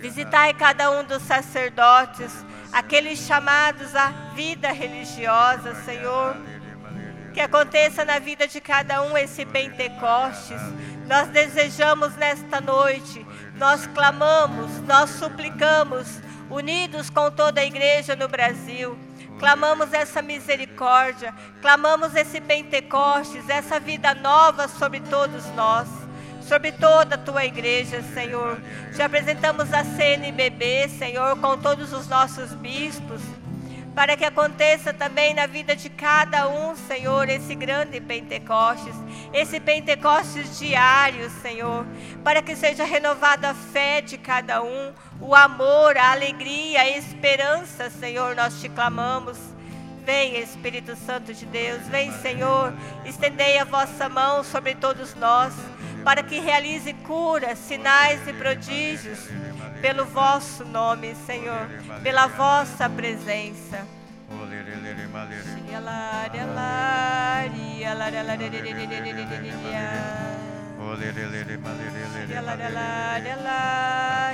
Visitai cada um dos sacerdotes, aqueles chamados à vida religiosa, Senhor. Que aconteça na vida de cada um esse Pentecostes. Nós desejamos nesta noite, nós clamamos, nós suplicamos, unidos com toda a igreja no Brasil. Clamamos essa misericórdia, clamamos esse Pentecostes, essa vida nova sobre todos nós sobre toda a tua igreja, Senhor. Te apresentamos a CNBB, Senhor, com todos os nossos bispos, para que aconteça também na vida de cada um, Senhor, esse grande Pentecostes, esse Pentecostes diário, Senhor, para que seja renovada a fé de cada um, o amor, a alegria, a esperança, Senhor, nós te clamamos. Vem, Espírito Santo de Deus, vem, Senhor, estendei a vossa mão sobre todos nós, para que realize curas, sinais e prodígios, pelo vosso nome, Senhor, pela vossa presença.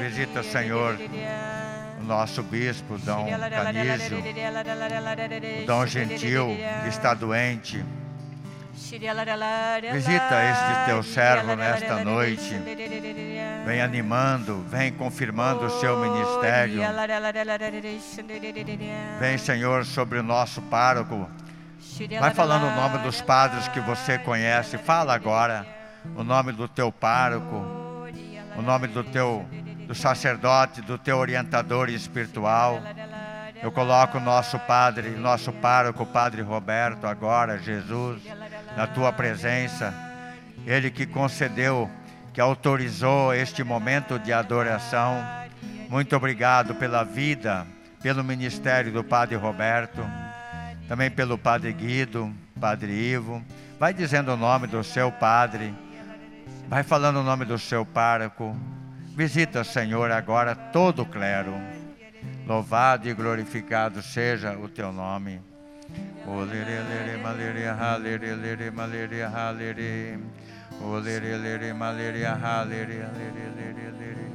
Visita, Senhor, o nosso bispo, Dom Canísio, Dom Gentil, está doente. Visita este teu servo nesta noite. Vem animando, vem confirmando o seu ministério. Vem, Senhor, sobre o nosso pároco. Vai falando o nome dos padres que você conhece. Fala agora o nome do teu pároco, o nome do teu do sacerdote, do teu orientador espiritual. Eu coloco o nosso padre, nosso pároco, o padre Roberto, agora, Jesus, na tua presença. Ele que concedeu, que autorizou este momento de adoração. Muito obrigado pela vida, pelo ministério do padre Roberto. também pelo Padre Guido, Padre Ivo. Vai dizendo o nome do seu padre, vai falando o nome do seu pároco. Visita, Senhor, agora todo o clero. Louvado e glorificado seja o teu nome. O lere, lere, malere, ha, lere, lere, malere, ha, lere. O lere, lere, malere, ha, lere, lere, lere, lere.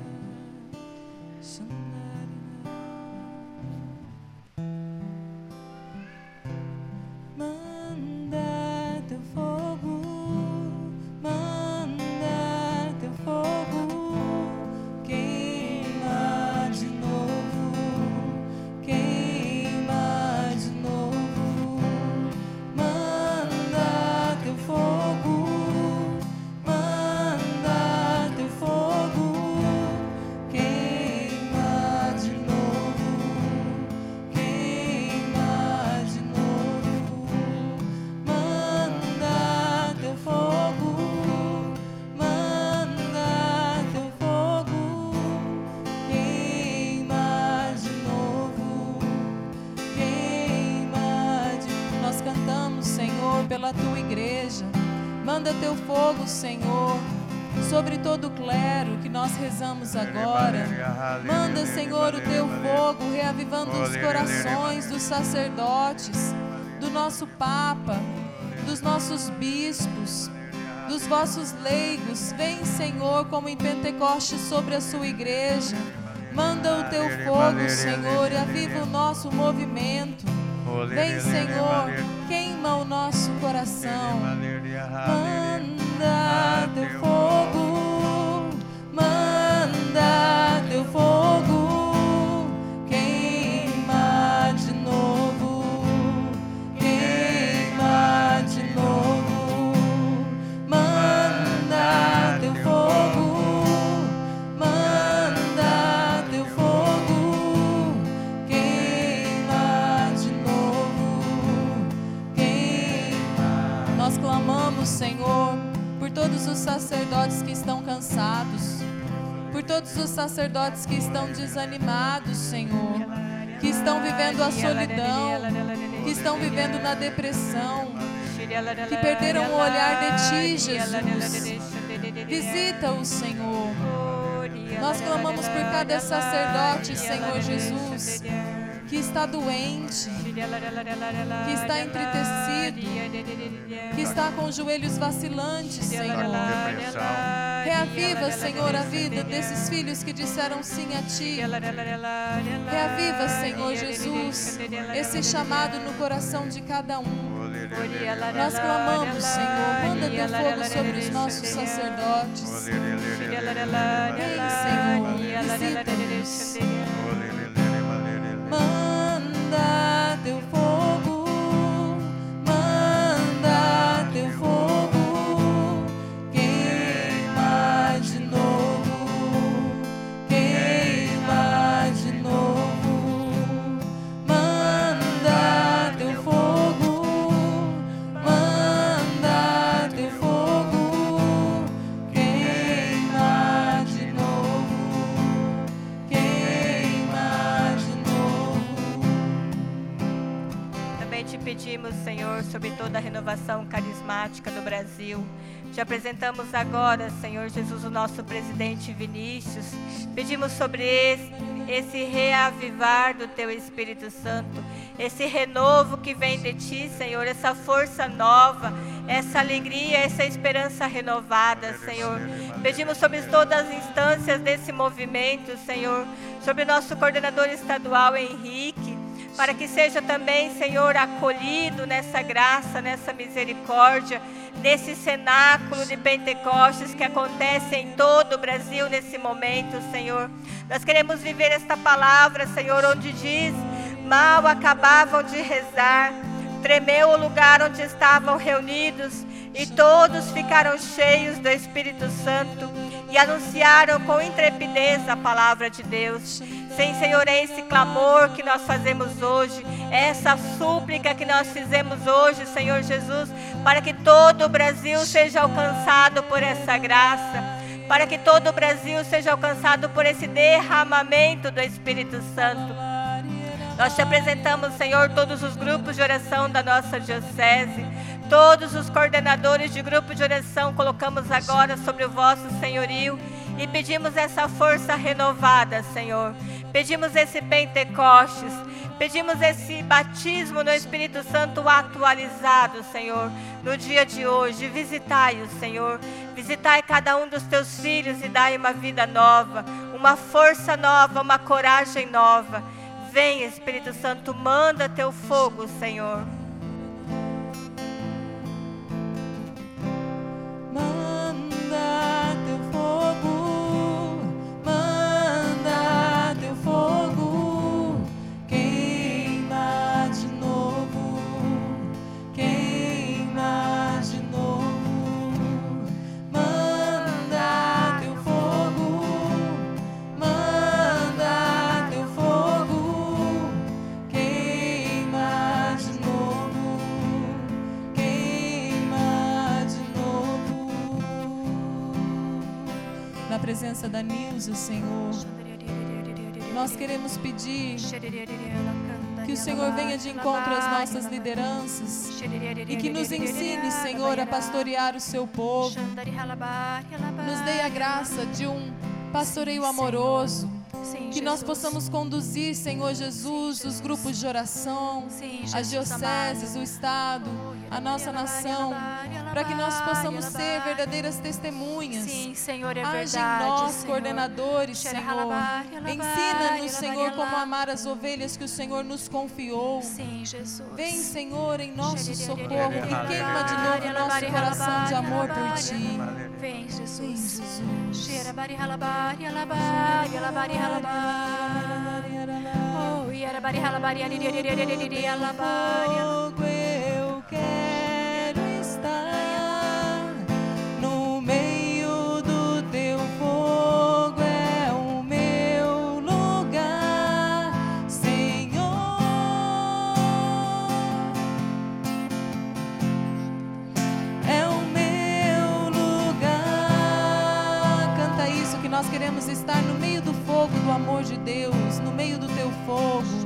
Nós rezamos agora. Manda, Senhor, o teu fogo reavivando os corações dos sacerdotes, do nosso Papa, dos nossos bispos, dos vossos leigos. Vem, Senhor, como em Pentecoste sobre a sua igreja. Manda o teu fogo, Senhor, e aviva o nosso movimento. Vem, Senhor, queima o nosso coração. Manda sacerdotes que estão desanimados, Senhor, que estão vivendo a solidão, que estão vivendo na depressão, que perderam o olhar de Ti, Jesus. Visita-os, Senhor. Nós clamamos por cada sacerdote, Senhor Jesus, que está doente, que está entritecido, que está com os joelhos vacilantes, Senhor. Reaviva, Senhor, a vida desses filhos que disseram sim a Ti. Reaviva, Senhor Jesus, esse chamado no coração de cada um. Nós clamamos, Senhor, manda teu fogo sobre os nossos sacerdotes. Vem, Senhor, visita-nos. Manda teu fogo, Senhor, sobre toda a renovação carismática do Brasil. Te apresentamos agora, Senhor Jesus, o nosso presidente Vinícius. Pedimos sobre esse, esse reavivar do teu Espírito Santo, esse renovo que vem de ti, Senhor, essa força nova, essa alegria, essa esperança renovada, Senhor. Pedimos sobre todas as instâncias desse movimento, Senhor, sobre o nosso coordenador estadual Henrique para que seja também, Senhor, acolhido nessa graça, nessa misericórdia, nesse cenáculo de Pentecostes que acontece em todo o Brasil nesse momento, Senhor. Nós queremos viver esta palavra, Senhor, onde diz: mal acabavam de rezar, tremeu o lugar onde estavam reunidos e todos ficaram cheios do Espírito Santo e anunciaram com intrepidez a palavra de Deus. Sim, Senhor, é esse clamor que nós fazemos hoje, é essa súplica que nós fizemos hoje, Senhor Jesus, para que todo o Brasil seja alcançado por essa graça, para que todo o Brasil seja alcançado por esse derramamento do Espírito Santo. Nós te apresentamos, Senhor, todos os grupos de oração da nossa diocese, todos os coordenadores de grupo de oração, colocamos agora sobre o vosso senhorio e pedimos essa força renovada, Senhor. Pedimos esse Pentecostes, pedimos esse batismo no Espírito Santo atualizado, Senhor, no dia de hoje. Visitai-o, Senhor. Visitai cada um dos teus filhos e dai uma vida nova, uma força nova, uma coragem nova. Vem, Espírito Santo, manda teu fogo, Senhor. Presença da Nilza, Senhor, nós queremos pedir que o Senhor venha de encontro às nossas lideranças e que nos ensine, Senhor, a pastorear o seu povo. Nos dê a graça de um pastoreio amoroso. Que nós possamos conduzir, Senhor Jesus, os grupos de oração, as dioceses, o Estado, a nossa nação, para que nós possamos ser verdadeiras testemunhas. Sim, Senhor, é Age verdade. em nós, Senhor. coordenadores, Senhor. Ensina-nos, Senhor, como amar as ovelhas que o Senhor nos confiou. Sim, Jesus. Vem, Senhor, em nosso socorro e queima de novo o nosso coração de amor por Ti. Vem, Vem, Jesus. Jesus. Oh. Fogo eu queremos estar no meio do fogo do amor de Deus, no meio do teu fogo.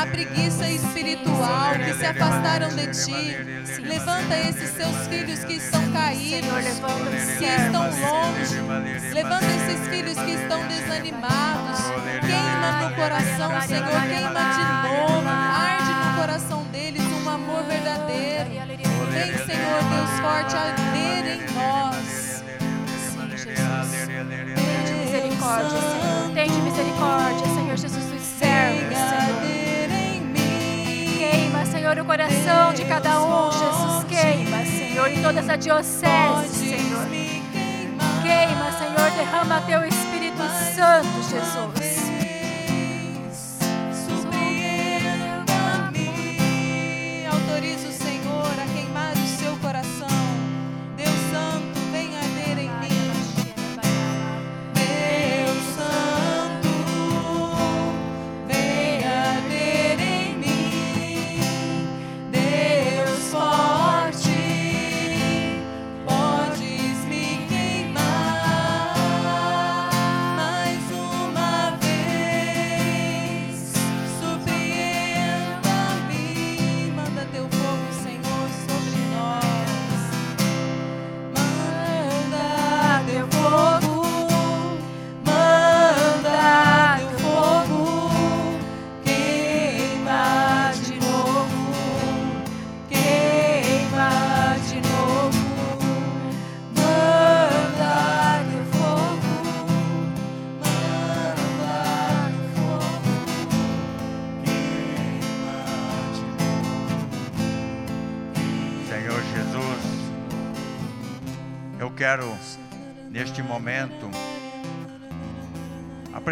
A preguiça espiritual, que se afastaram de ti. Levanta esses seus filhos que estão caídos, que estão longe. Levanta esses filhos que estão desanimados. Queima no coração, Senhor, queima de novo. Arde no coração deles um amor verdadeiro. Vem, Senhor Deus forte, arder em nós. Sim, Jesus. Tende misericórdia, Senhor. Tende misericórdia, Senhor Senhor, o coração de cada um, Jesus. Queima, Senhor, em toda essa diocese, Senhor. Queima, Senhor, derrama teu Espírito Santo, Jesus.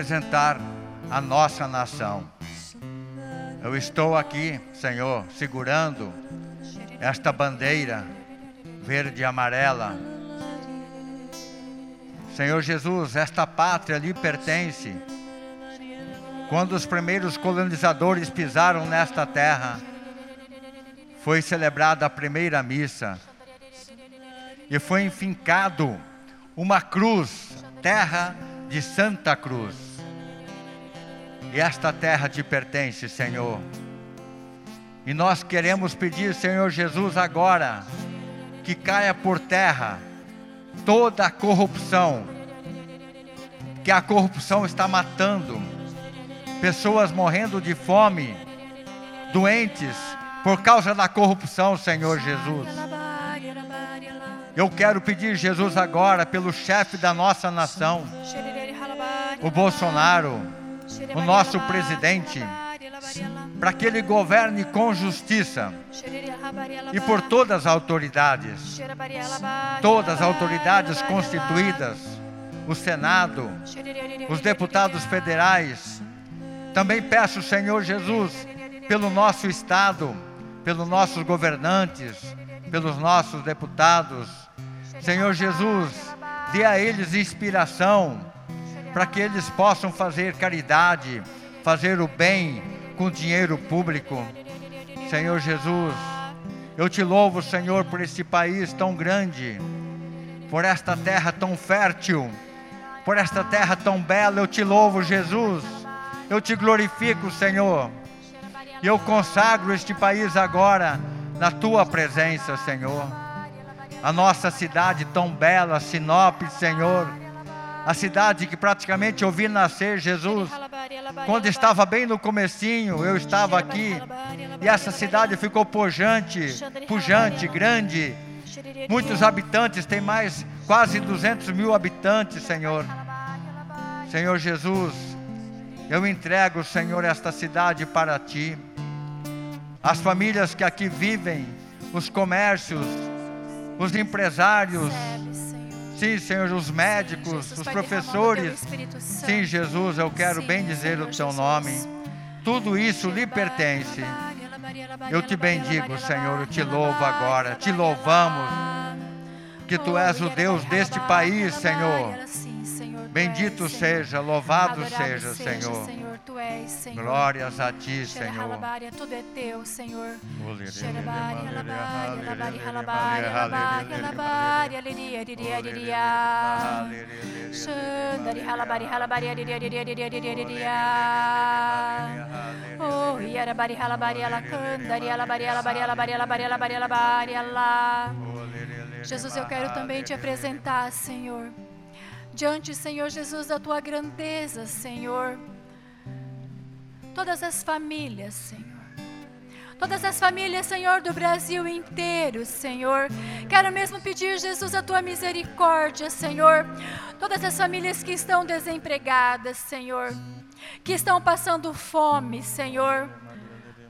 Apresentar a nossa nação. Eu estou aqui, Senhor, segurando esta bandeira verde e amarela. Senhor Jesus, esta pátria lhe pertence. Quando os primeiros colonizadores pisaram nesta terra, foi celebrada a primeira missa e foi enfincado uma cruz, terra de Santa Cruz. E esta terra te pertence, Senhor. E nós queremos pedir, Senhor Jesus, agora, que caia por terra toda a corrupção, que a corrupção está matando, pessoas morrendo de fome, doentes, por causa da corrupção, Senhor Jesus. Eu quero pedir, Jesus, agora, pelo chefe da nossa nação, o Bolsonaro, o nosso presidente, para que ele governe com justiça e por todas as autoridades, todas as autoridades constituídas, o Senado, os deputados federais. Também peço, Senhor Jesus, pelo nosso Estado, pelos nossos governantes, pelos nossos deputados. Senhor Jesus, dê a eles inspiração para que eles possam fazer caridade, fazer o bem com dinheiro público. Senhor Jesus, eu te louvo, Senhor, por esse país tão grande, por esta terra tão fértil, por esta terra tão bela. Eu te louvo, Jesus. Eu te glorifico, Senhor. E eu consagro este país agora na tua presença, Senhor. A nossa cidade tão bela, Sinop, Senhor. A cidade que praticamente eu vi nascer Jesus. Quando estava bem no comecinho, eu estava aqui. E essa cidade ficou pujante, pujante, grande. Muitos habitantes, tem mais quase 200 mil habitantes, Senhor. Senhor Jesus, eu entrego, Senhor, esta cidade para Ti as famílias que aqui vivem, os comércios, os empresários. Sim, Senhor, os médicos, os professores. Sim, Jesus, eu quero bem dizer o teu nome. Tudo isso lhe pertence. Eu te bendigo, Senhor, eu te louvo agora. Te louvamos. Que tu és o Deus deste país, Senhor. Bendito seja, louvado seja, Senhor. Tu és, Senhor. Glórias a ti, Senhor. Tudo é teu, Senhor. Oh, yarabari halabari alacandari alabari alabari alabari alabari alabari alabari alá. Jesus, eu quero também te apresentar, Senhor. Diante, Senhor Jesus, da tua grandeza, Senhor todas as famílias, Senhor. Todas as famílias, Senhor, do Brasil inteiro, Senhor. Quero mesmo pedir, Jesus, a tua misericórdia, Senhor. Todas as famílias que estão desempregadas, Senhor. Que estão passando fome, Senhor.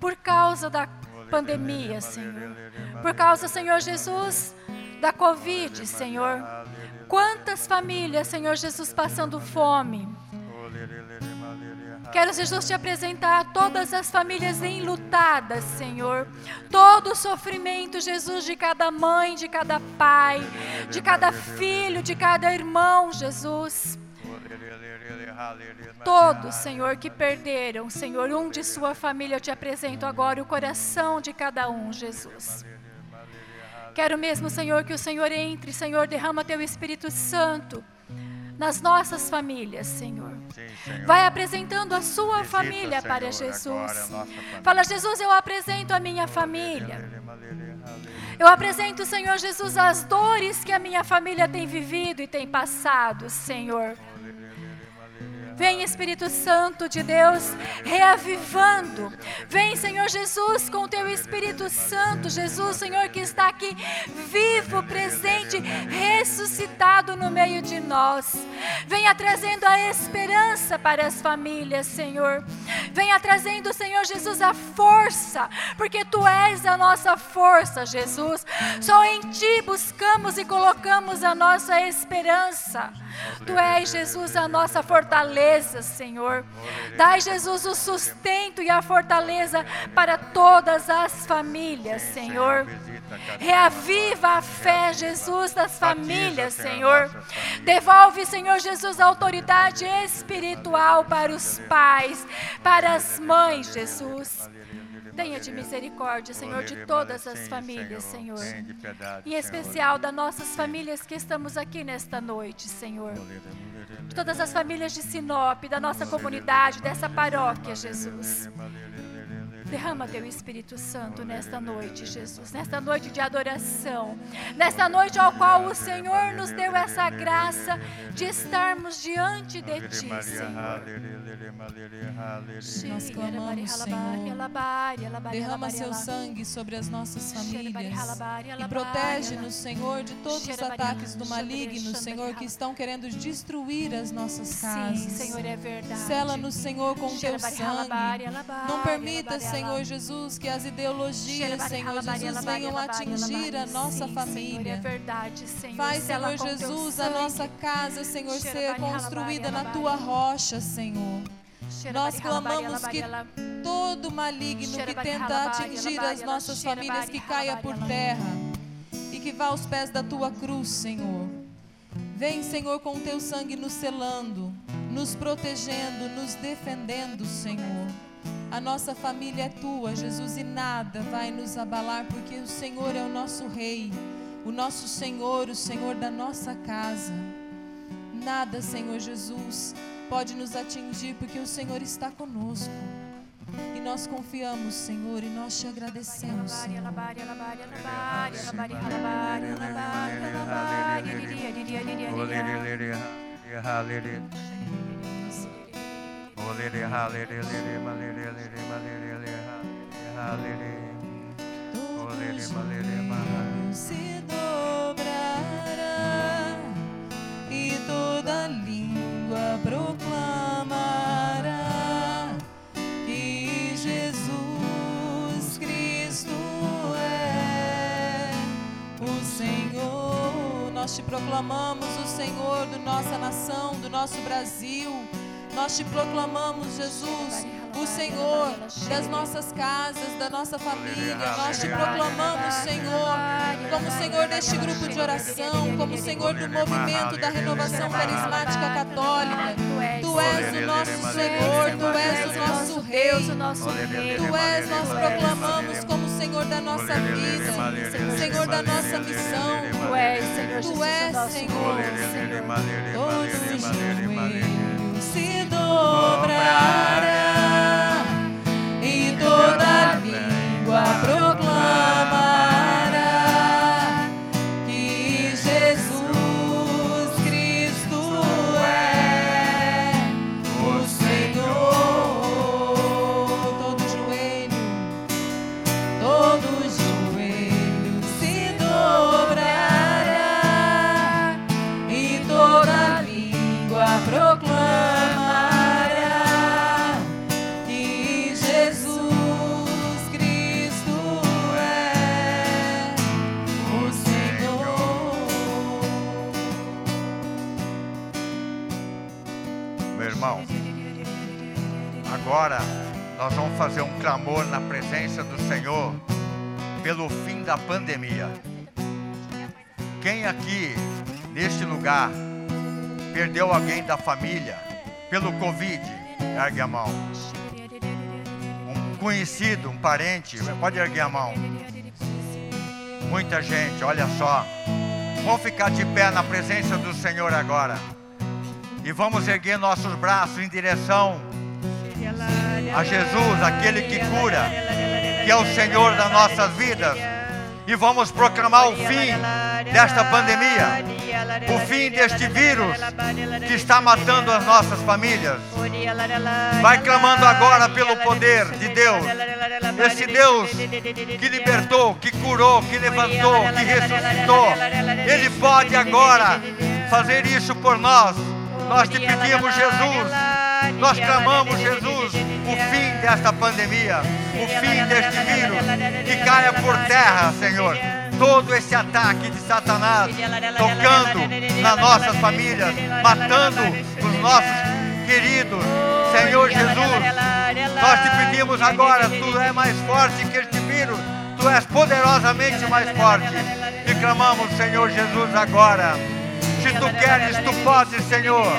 Por causa da pandemia, Senhor. Por causa, Senhor Jesus, da Covid, Senhor. Quantas famílias, Senhor Jesus, passando fome. Quero, Jesus, te apresentar todas as famílias enlutadas, Senhor. Todo o sofrimento, Jesus, de cada mãe, de cada pai, de cada filho, de cada irmão, Jesus. Todos, Senhor, que perderam, Senhor, um de sua família, eu te apresento agora o coração de cada um, Jesus. Quero mesmo, Senhor, que o Senhor entre, Senhor, derrama teu Espírito Santo nas nossas famílias, Senhor. Sim, Senhor. Vai apresentando a sua Visita, família Senhor, para Jesus. Fala, Jesus, eu apresento a minha família. Eu apresento, Senhor Jesus, as dores que a minha família tem vivido e tem passado, Senhor. Vem Espírito Santo de Deus, reavivando. Vem, Senhor Jesus, com o teu Espírito Santo, Jesus, Senhor, que está aqui vivo, presente, ressuscitado no meio de nós. Venha trazendo a esperança para as famílias, Senhor. Venha trazendo, Senhor Jesus, a força, porque tu és a nossa força, Jesus. Só em ti buscamos e colocamos a nossa esperança. Tu és, Jesus, a nossa fortaleza, Senhor. Dai, Jesus, o sustento e a fortaleza para todas as famílias, Senhor. Reaviva a fé, Jesus, das famílias, Senhor. Devolve, Senhor Jesus, a autoridade espiritual para os pais, para as mães, Jesus. Tenha de misericórdia, Senhor, de todas as famílias, Senhor. Em especial das nossas famílias que estamos aqui nesta noite, Senhor. De todas as famílias de Sinop, da nossa comunidade, dessa paróquia, Jesus. Derrama teu Espírito Santo nesta noite, Jesus, nesta noite de adoração, nesta noite ao qual o Senhor nos deu essa graça de estarmos diante de Ti, Senhor. Nós clamamos, Senhor, derrama seu sangue sobre as nossas famílias e protege-nos, Senhor, de todos os ataques do maligno, Senhor, que estão querendo destruir as nossas casas. Sim, Senhor, é verdade. Sela-nos, Senhor, com teu sangue. Não permita, Senhor Jesus, que as ideologias, Senhor Jesus, venham atingir a nossa família. Senhor, é verdade, Senhor. Faz, Senhor Jesus, a nossa casa, Senhor, ser construída na tua rocha, Senhor. Nós clamamos que todo maligno que tenta atingir as nossas famílias que caia por terra e que vá aos pés da tua cruz, Senhor. Vem, Senhor, com o teu sangue nos selando, nos protegendo, nos defendendo, Senhor. A nossa família é tua, Jesus, e nada vai nos abalar, porque o Senhor é o nosso Rei, o nosso Senhor, o Senhor da nossa casa. Nada, Senhor Jesus, pode nos atingir, porque o Senhor está conosco. E nós confiamos, Senhor, e nós te agradecemos, Senhor. Se dobrará e toda língua proclamará que Jesus Cristo é o Senhor. Nós te proclamamos o Senhor da nossa nação, do nosso Brasil. Nós te proclamamos, Jesus, o Senhor das nossas casas, da nossa família. Nós te proclamamos, Senhor, como Senhor deste grupo de oração, como Senhor do movimento da renovação carismática católica. Tu és o nosso Senhor, tu és o nosso Rei. Tu és, nós proclamamos como Senhor da nossa vida, Senhor da nossa missão. Tu és, Senhor Tu és. Senhor. Todo fazer um clamor na presença do Senhor pelo fim da pandemia. Quem aqui, neste lugar, perdeu alguém da família pelo Covid? Ergue a mão. Um conhecido, um parente, pode erguer a mão. Muita gente, olha só. Vamos ficar de pé na presença do Senhor agora. E vamos erguer nossos braços em direção a Jesus, aquele que cura, que é o Senhor das nossas vidas. e vamos proclamar o fim desta pandemia, o fim deste vírus que está matando as nossas famílias. Vai clamando agora pelo poder de Deus, esse Deus que libertou, que curou, que levantou, que ressuscitou. Ele pode agora fazer isso por nós. Nós te pedimos, Jesus, nós clamamos, Jesus, o fim desta pandemia, o fim deste vírus, que caia por terra, Senhor. Todo esse ataque de Satanás tocando nas nossas famílias, matando os nossos queridos. Senhor Jesus, nós te pedimos agora, tu és mais forte que este vírus, tu és poderosamente mais forte. E clamamos, Senhor Jesus, agora. Se tu queres, tu podes, Senhor.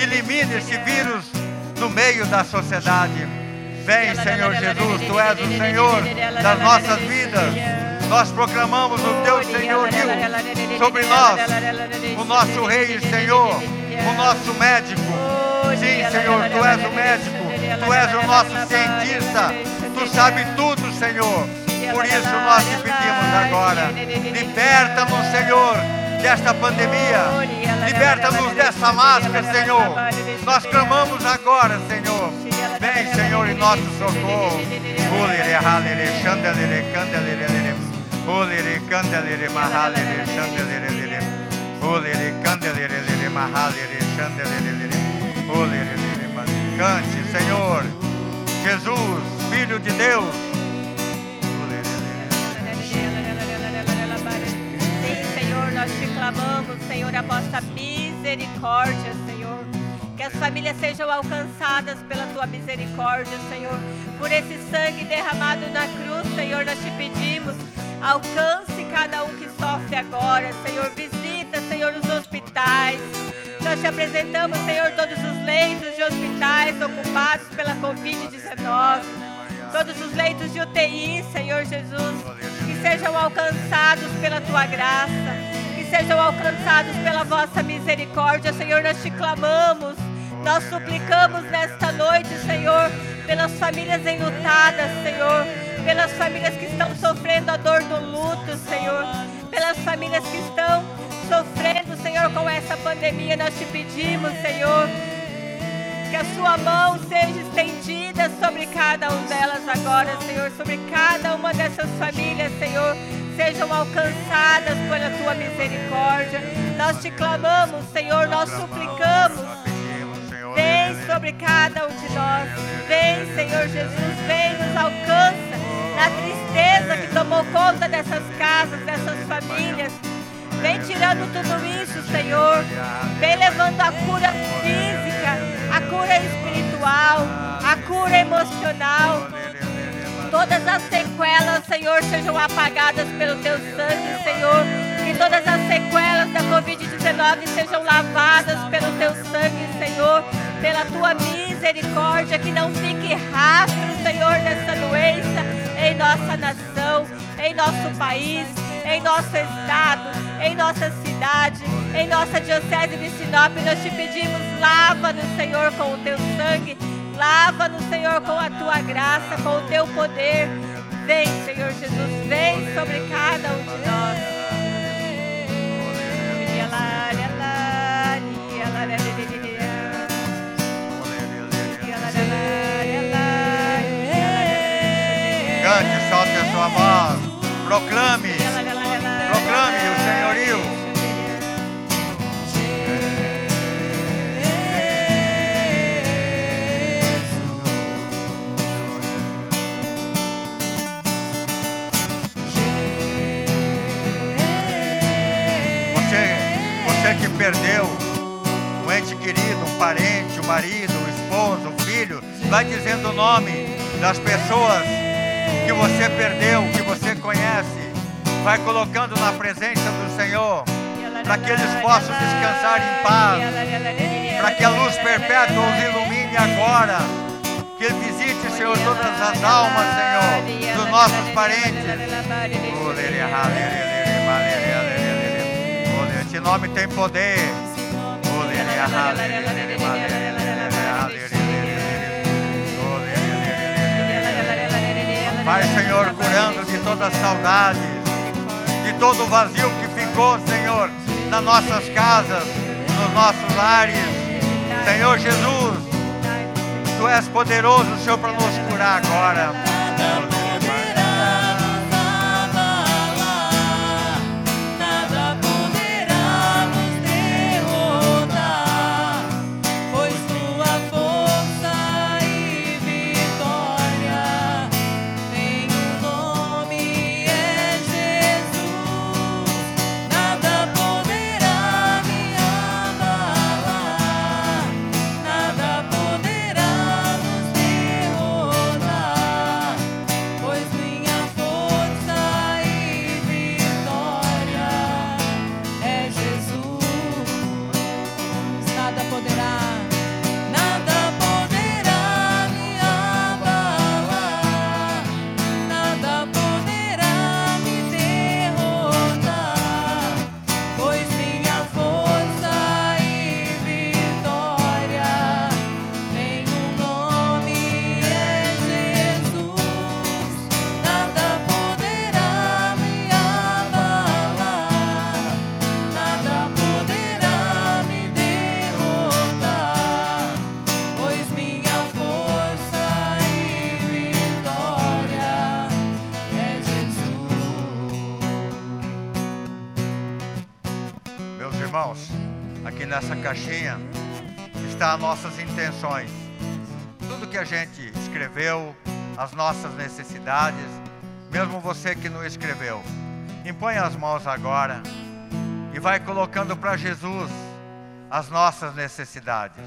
Elimine esse vírus no meio da sociedade. Vem, Senhor Jesus, tu és o Senhor das nossas vidas. Nós proclamamos o teu senhorio sobre nós, o nosso Rei e Senhor, o nosso médico. Sim, Senhor, tu és o médico, tu és o nosso cientista, tu sabes tudo, Senhor. Por isso nós te pedimos agora, liberta-nos, Senhor, desta pandemia, liberta-nos dessa máscara, Senhor. Nós clamamos agora, Senhor. Vem, Senhor, em nosso socorro. Cante, Senhor, Jesus, Filho de Deus. Nós te clamamos, Senhor, a vossa misericórdia, Senhor. Que as famílias sejam alcançadas pela tua misericórdia, Senhor. Por esse sangue derramado na cruz, Senhor, nós te pedimos. Alcance cada um que sofre agora, Senhor. Visita, Senhor, os hospitais. Nós te apresentamos, Senhor, todos os leitos de hospitais ocupados pela Covid-19. Todos os leitos de UTI, Senhor Jesus. Que sejam alcançados pela tua graça. Sejam alcançados pela vossa misericórdia, Senhor. Nós te clamamos. Nós suplicamos nesta noite, Senhor, pelas famílias enlutadas, Senhor, pelas famílias que estão sofrendo a dor do luto, Senhor, pelas famílias que estão sofrendo, Senhor, com essa pandemia. Nós te pedimos, Senhor, que a sua mão seja estendida sobre cada uma delas agora, Senhor, sobre cada uma dessas famílias, Senhor, sejam alcançadas pela tua misericórdia. Nós te clamamos, Senhor, nós suplicamos. Vem sobre cada um de nós. Vem, Senhor Jesus, vem, nos alcança na tristeza que tomou conta dessas casas, dessas famílias. Vem tirando tudo isso, Senhor. Vem levando a cura física, a cura espiritual, a cura emocional. Todas as sequelas, Senhor, sejam apagadas pelo teu sangue, Senhor. Que todas as sequelas da Covid-19 sejam lavadas pelo teu sangue, Senhor. Pela tua misericórdia, que não fique rastro, Senhor, dessa doença em nossa nação, em nosso país, em nosso estado, em nossa cidade, em nossa diocese de Sinop. Nós te pedimos, lava-nos, Senhor, com o teu sangue. Lava-nos, Senhor, com a tua graça, com o teu poder. Vem, Senhor Jesus, vem sobre cada um de nós. Cante, solte a sua voz. Proclame, parente, um marido, um esposo, um filho, vai dizendo o nome das pessoas que você perdeu, que você conhece, vai colocando na presença do Senhor, para que eles possam descansar em paz, para que a luz perpétua os ilumine agora, que visite, Senhor, todas as almas, Senhor, dos nossos parentes. Esse nome tem poder. Vai, Senhor, curando de todas as saudades. todo o vazio que ficou, Senhor, nas nossas casas, nos nossos lares. Senhor Jesus, Tu és poderoso, Senhor, para nos curar agora. Caixinha está nossas intenções. Tudo que a gente escreveu, as nossas necessidades, mesmo você que não escreveu. Impõe as mãos agora e vai colocando para Jesus as nossas necessidades.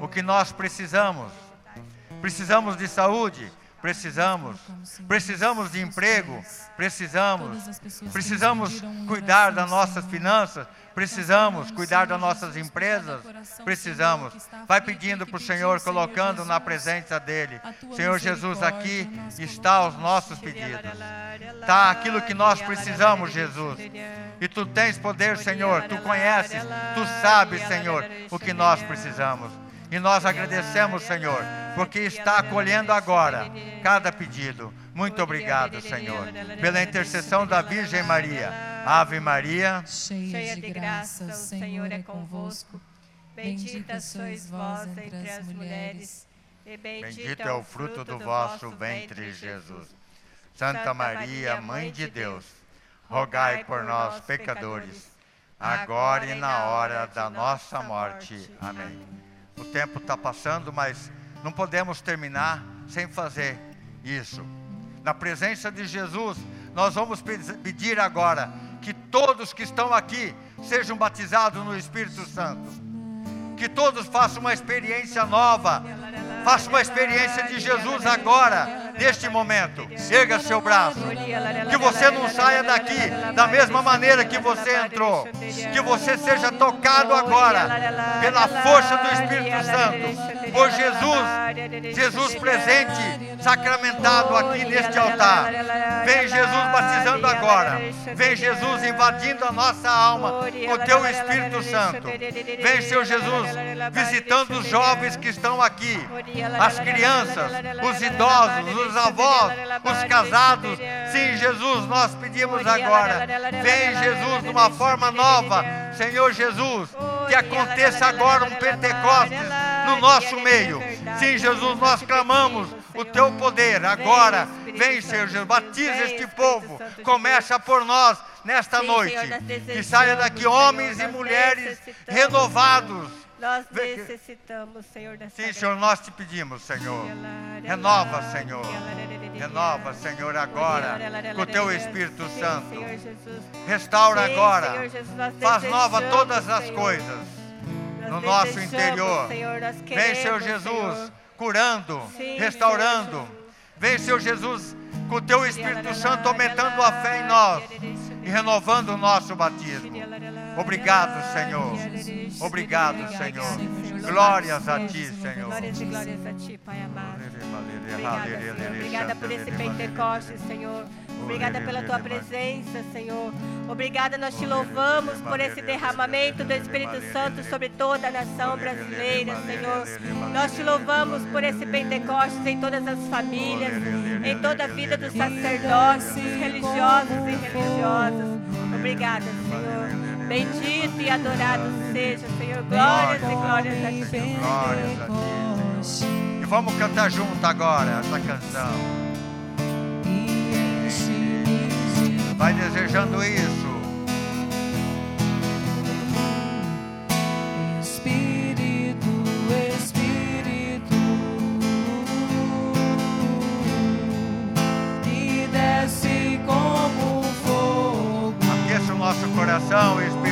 O que nós precisamos. Precisamos de saúde, precisamos. Precisamos de emprego, precisamos. Precisamos cuidar das nossas finanças, Precisamos cuidar das nossas empresas. Precisamos. Vai pedindo para o Senhor, colocando na presença dele. Senhor Jesus, aqui está os nossos pedidos. Está aquilo que nós precisamos, Jesus. E tu tens poder, Senhor. Tu conheces, tu sabes, Senhor, o que nós precisamos. E nós agradecemos, Senhor, porque está acolhendo agora cada pedido. Muito obrigado, Senhor, pela intercessão da Virgem Maria. Ave Maria, cheia de graça, o Senhor é convosco. Bendita sois vós entre as mulheres, e bendito é o fruto do vosso ventre, Jesus. Santa Maria, Mãe de Deus, rogai por nós, pecadores, agora e na hora da nossa morte. Amém. O tempo está passando, mas não podemos terminar sem fazer isso. Na presença de Jesus, nós vamos pedir agora que todos que estão aqui sejam batizados no Espírito Santo. Que todos façam uma experiência nova. Façam uma experiência de Jesus agora, neste momento. Erga seu braço. Que você não saia daqui da mesma maneira que você entrou. Que você seja tocado agora pela força do Espírito Santo por Jesus, Jesus presente, sacramentado aqui neste altar. Vem Jesus batizando agora. Vem Jesus invadindo a nossa alma com teu Espírito Santo. Vem, Senhor Jesus, visitando os jovens que estão aqui, as crianças, os idosos, os avós, os casados. Sim, Jesus, nós pedimos agora. Vem, Jesus, de uma forma nova. Senhor Jesus, que aconteça agora um Pentecostes no nosso meio. Sim, Jesus, nós clamamos o teu poder agora. Vem, Senhor Jesus, batiza este povo. Começa por nós nesta noite. Que saia daqui homens e mulheres renovados. Nós necessitamos, Senhor, dessa Sim, Senhor, nós te pedimos, Senhor. Renova, Senhor. Renova, Senhor, agora com o teu Espírito Santo. Restaura agora. Faz nova todas as coisas no nosso interior. Vem, Senhor Jesus, curando, restaurando. Vem, Senhor Jesus, com o teu Espírito Santo aumentando a fé em nós e renovando o nosso batismo. Obrigado, Senhor. Obrigado, Senhor. Glórias a ti, Senhor. Glórias e glórias a ti, Pai amado. Obrigada, Senhor. Obrigada por esse Pentecostes, Senhor. Obrigada pela tua presença, Senhor. Obrigada, nós te louvamos por esse derramamento do Espírito Santo sobre toda a nação brasileira, Senhor. Nós te louvamos por esse Pentecostes em todas as famílias, em toda a vida dos sacerdotes, religiosos e religiosas. Obrigada, Senhor. Bendito e adorado seja, Senhor. Glórias e glórias a Ti. Glórias a Ti. E vamos cantar junto agora essa canção. Vai desejando isso. Coração, Espírito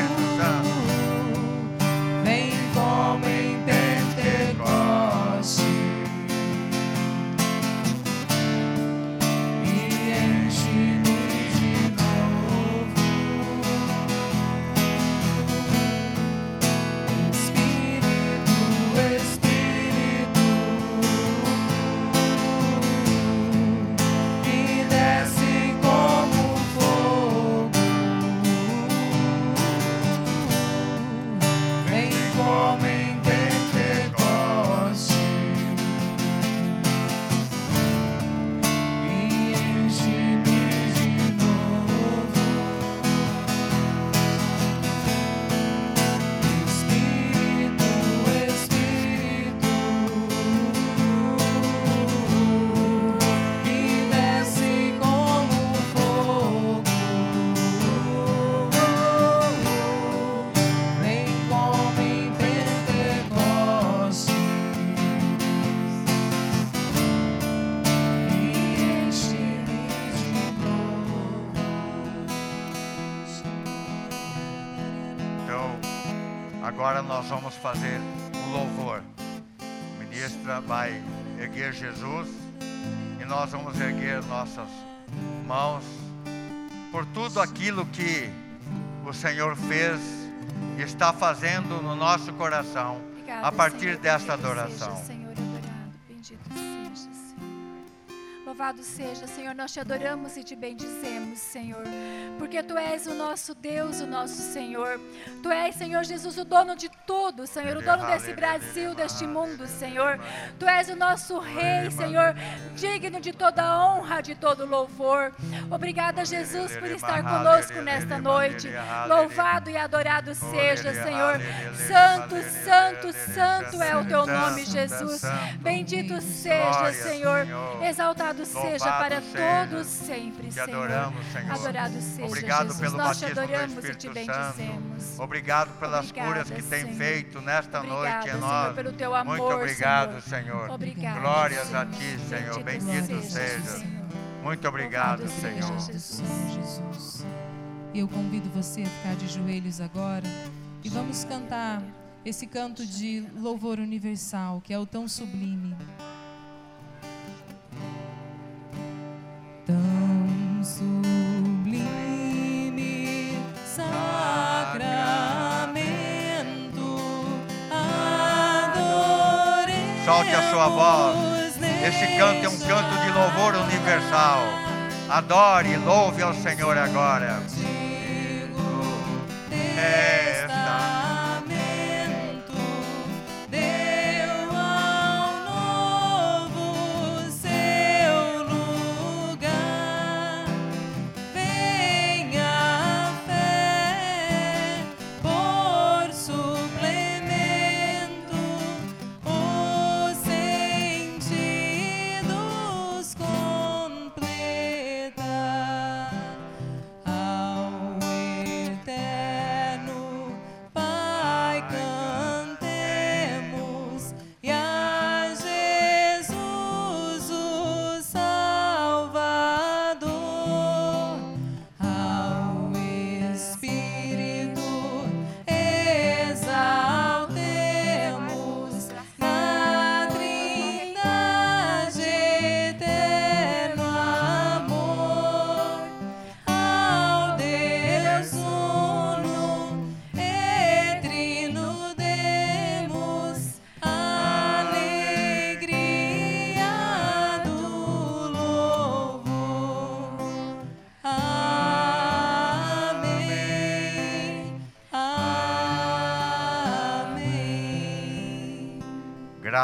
aquilo que o Senhor fez e está fazendo no nosso coração Obrigada, a partir Senhor, desta adoração. Seja, Louvado seja, Senhor, nós te adoramos e te bendizemos, Senhor, porque tu és o nosso Deus, o nosso Senhor. Tu és, Senhor Jesus, o dono de tudo, Senhor, o dono desse Brasil, deste mundo, Senhor. Tu és o nosso Rei, Senhor, digno de toda honra, de todo louvor. Obrigada, Jesus, por estar conosco nesta noite. Louvado e adorado seja, Senhor. Santo, santo, santo é o teu nome, Jesus. Bendito seja, Senhor. Exaltado seja para todos sempre, Te Senhor. adoramos, Senhor. Adorado seja, Obrigado Jesus. pelo Nós te batismo do adoramos e te Espírito bendizemos. Santo. Obrigado pelas Obrigada, curas que tem Senhor. feito nesta Obrigada, noite em Senhor, nós. pelo teu amor, Muito obrigado, Senhor. Senhor. Obrigada, Glórias Senhor. a ti, Senhor. Bendito Bendito seja, seja. Senhor. Muito obrigado, Louvado seja Senhor. Jesus. Jesus. Eu convido você a ficar de joelhos agora e vamos cantar esse canto de louvor universal, que é o tão sublime. Solte a sua voz. Esse canto é um canto de louvor universal. Adore e louve ao Senhor agora. Testamento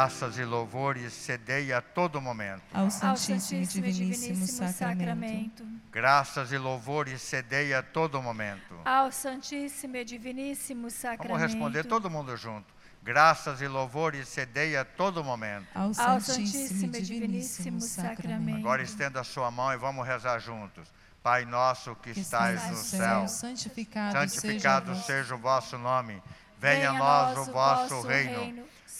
Graças e louvores cedei a todo momento. Ao Ao Santíssimo e Diviníssimo Sacramento. Graças e louvores cedei a todo momento. Ao Santíssimo e Diviníssimo Sacramento. Vamos responder todo mundo junto. Graças e louvores cedei a todo momento. Ao Santíssimo e Diviníssimo Sacramento. Agora estenda a sua mão e vamos rezar juntos. Pai nosso que Que estais no céu, santificado, santificado seja seja o vosso nome. Venha a nós o vosso reino.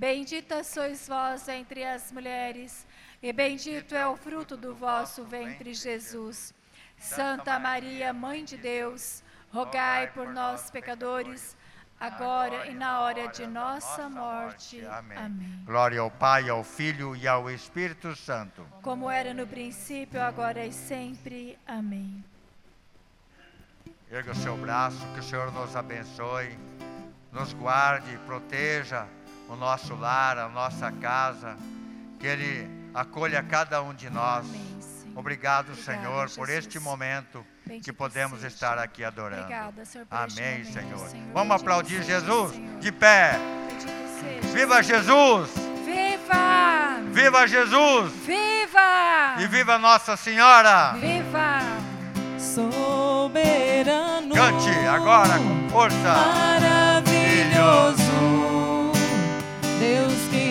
Bendita sois vós entre as mulheres, e bendito é o fruto do vosso ventre, Jesus. Santa Maria, Mãe de Deus, rogai por nós, pecadores, agora e na hora de nossa morte. Amém. Amém. Glória ao Pai, ao Filho e ao Espírito Santo. Como era no princípio, agora e sempre. Amém. Erga o seu braço, que o Senhor nos abençoe, nos guarde, proteja o nosso lar, a nossa casa, que Ele acolha cada um de nós. Amém, Senhor. Obrigado, Obrigada, Senhor, por Jesus. este momento que podemos seja. estar aqui adorando. Obrigada, Senhor, por Amém, Senhor. Senhor. Vamos Bendito aplaudir seja, Jesus Senhor. de pé. Viva Jesus! Viva! Viva Jesus! Viva! E viva Nossa Senhora! Viva! soberano. Cante agora com força. Maravilhoso, Deus que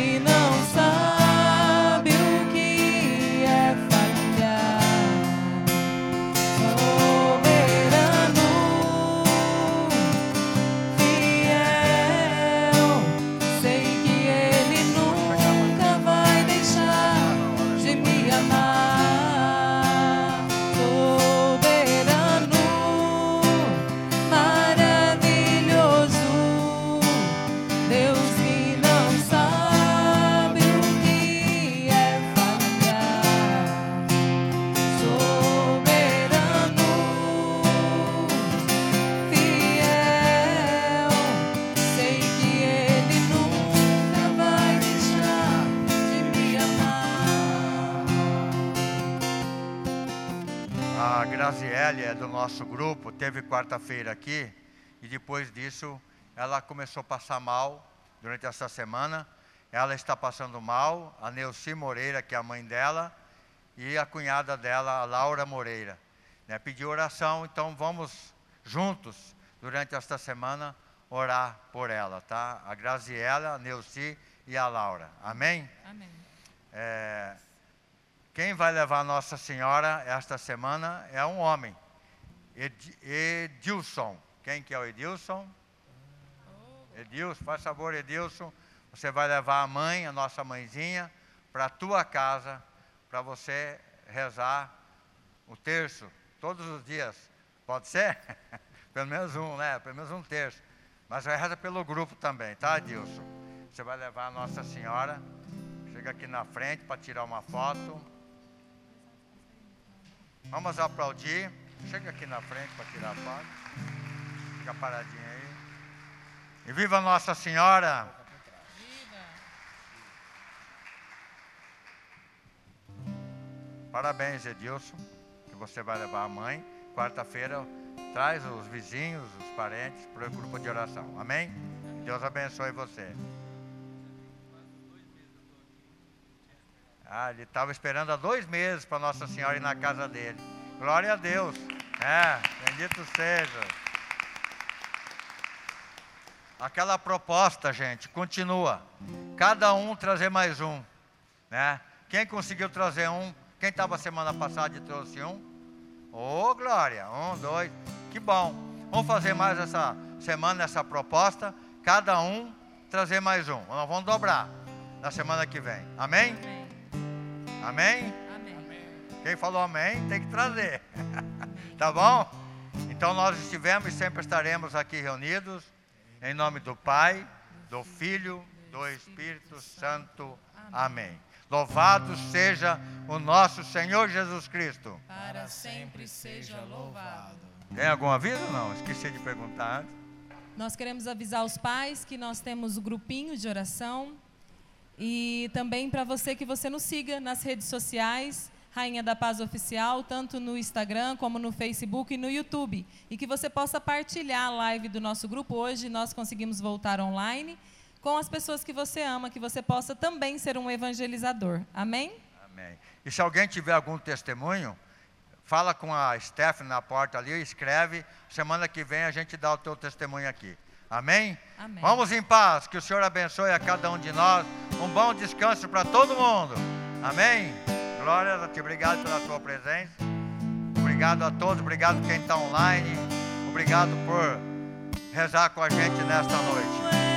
nosso grupo, teve quarta-feira aqui e depois disso ela começou a passar mal durante essa semana. Ela está passando mal, a Neuci Moreira, que é a mãe dela, e a cunhada dela, a Laura Moreira. Né, pediu oração, então vamos juntos, durante esta semana, orar por ela, tá? A Graziela, a Neuci e a Laura. Amém? Amém. É, quem vai levar Nossa Senhora esta semana é um homem, Ed- Edilson. Quem que é o Edilson? Edilson, faz favor, Edilson. Você vai levar a mãe, a nossa mãezinha, para a tua casa, para você rezar o terço todos os dias. Pode ser? Pelo menos um, né? Pelo menos um terço. Mas reza pelo grupo também, tá, Edilson? Você vai levar a Nossa Senhora. Chega aqui na frente para tirar uma foto. Vamos aplaudir. Chega aqui na frente para tirar a foto. Fica paradinho aí. E viva Nossa Senhora! Parabéns, Edilson, que você vai levar a mãe. Quarta-feira, traz os vizinhos, os parentes para o grupo de oração. Amém? Deus abençoe você. Ah, ele estava esperando há dois meses para Nossa Senhora ir na casa dele. Glória a Deus. É, bendito seja. Aquela proposta, gente, continua. Cada um trazer mais um. Né? Quem conseguiu trazer um? Quem estava semana passada e trouxe um? Ô, Glória! Um, dois. Que bom. Vamos fazer mais essa semana essa proposta. Cada um trazer mais um. Nós vamos dobrar na semana que vem. Amém? Amém? Quem falou amém tem que trazer. tá bom? Então nós estivemos e sempre estaremos aqui reunidos em nome do Pai, do Filho, do Espírito Santo. Amém. Louvado seja o nosso Senhor Jesus Cristo. Para sempre seja louvado. Tem algum aviso? Não, esqueci de perguntar antes. Nós queremos avisar os pais que nós temos o grupinho de oração e também para você que você nos siga nas redes sociais, Rainha da Paz Oficial, tanto no Instagram como no Facebook e no YouTube. E que você possa partilhar a live do nosso grupo. Hoje nós conseguimos voltar online com as pessoas que você ama, que você possa também ser um evangelizador. Amém? Amém. E se alguém tiver algum testemunho, fala com a Stephanie na porta ali, escreve. Semana que vem a gente dá o teu testemunho aqui. Amém? Amém. Vamos em paz. Que o Senhor abençoe a cada um de nós. Um bom descanso para todo mundo. Amém? Glória a Ti. Obrigado pela tua presença. Obrigado a todos. Obrigado quem está online. Obrigado por rezar com a gente nesta noite.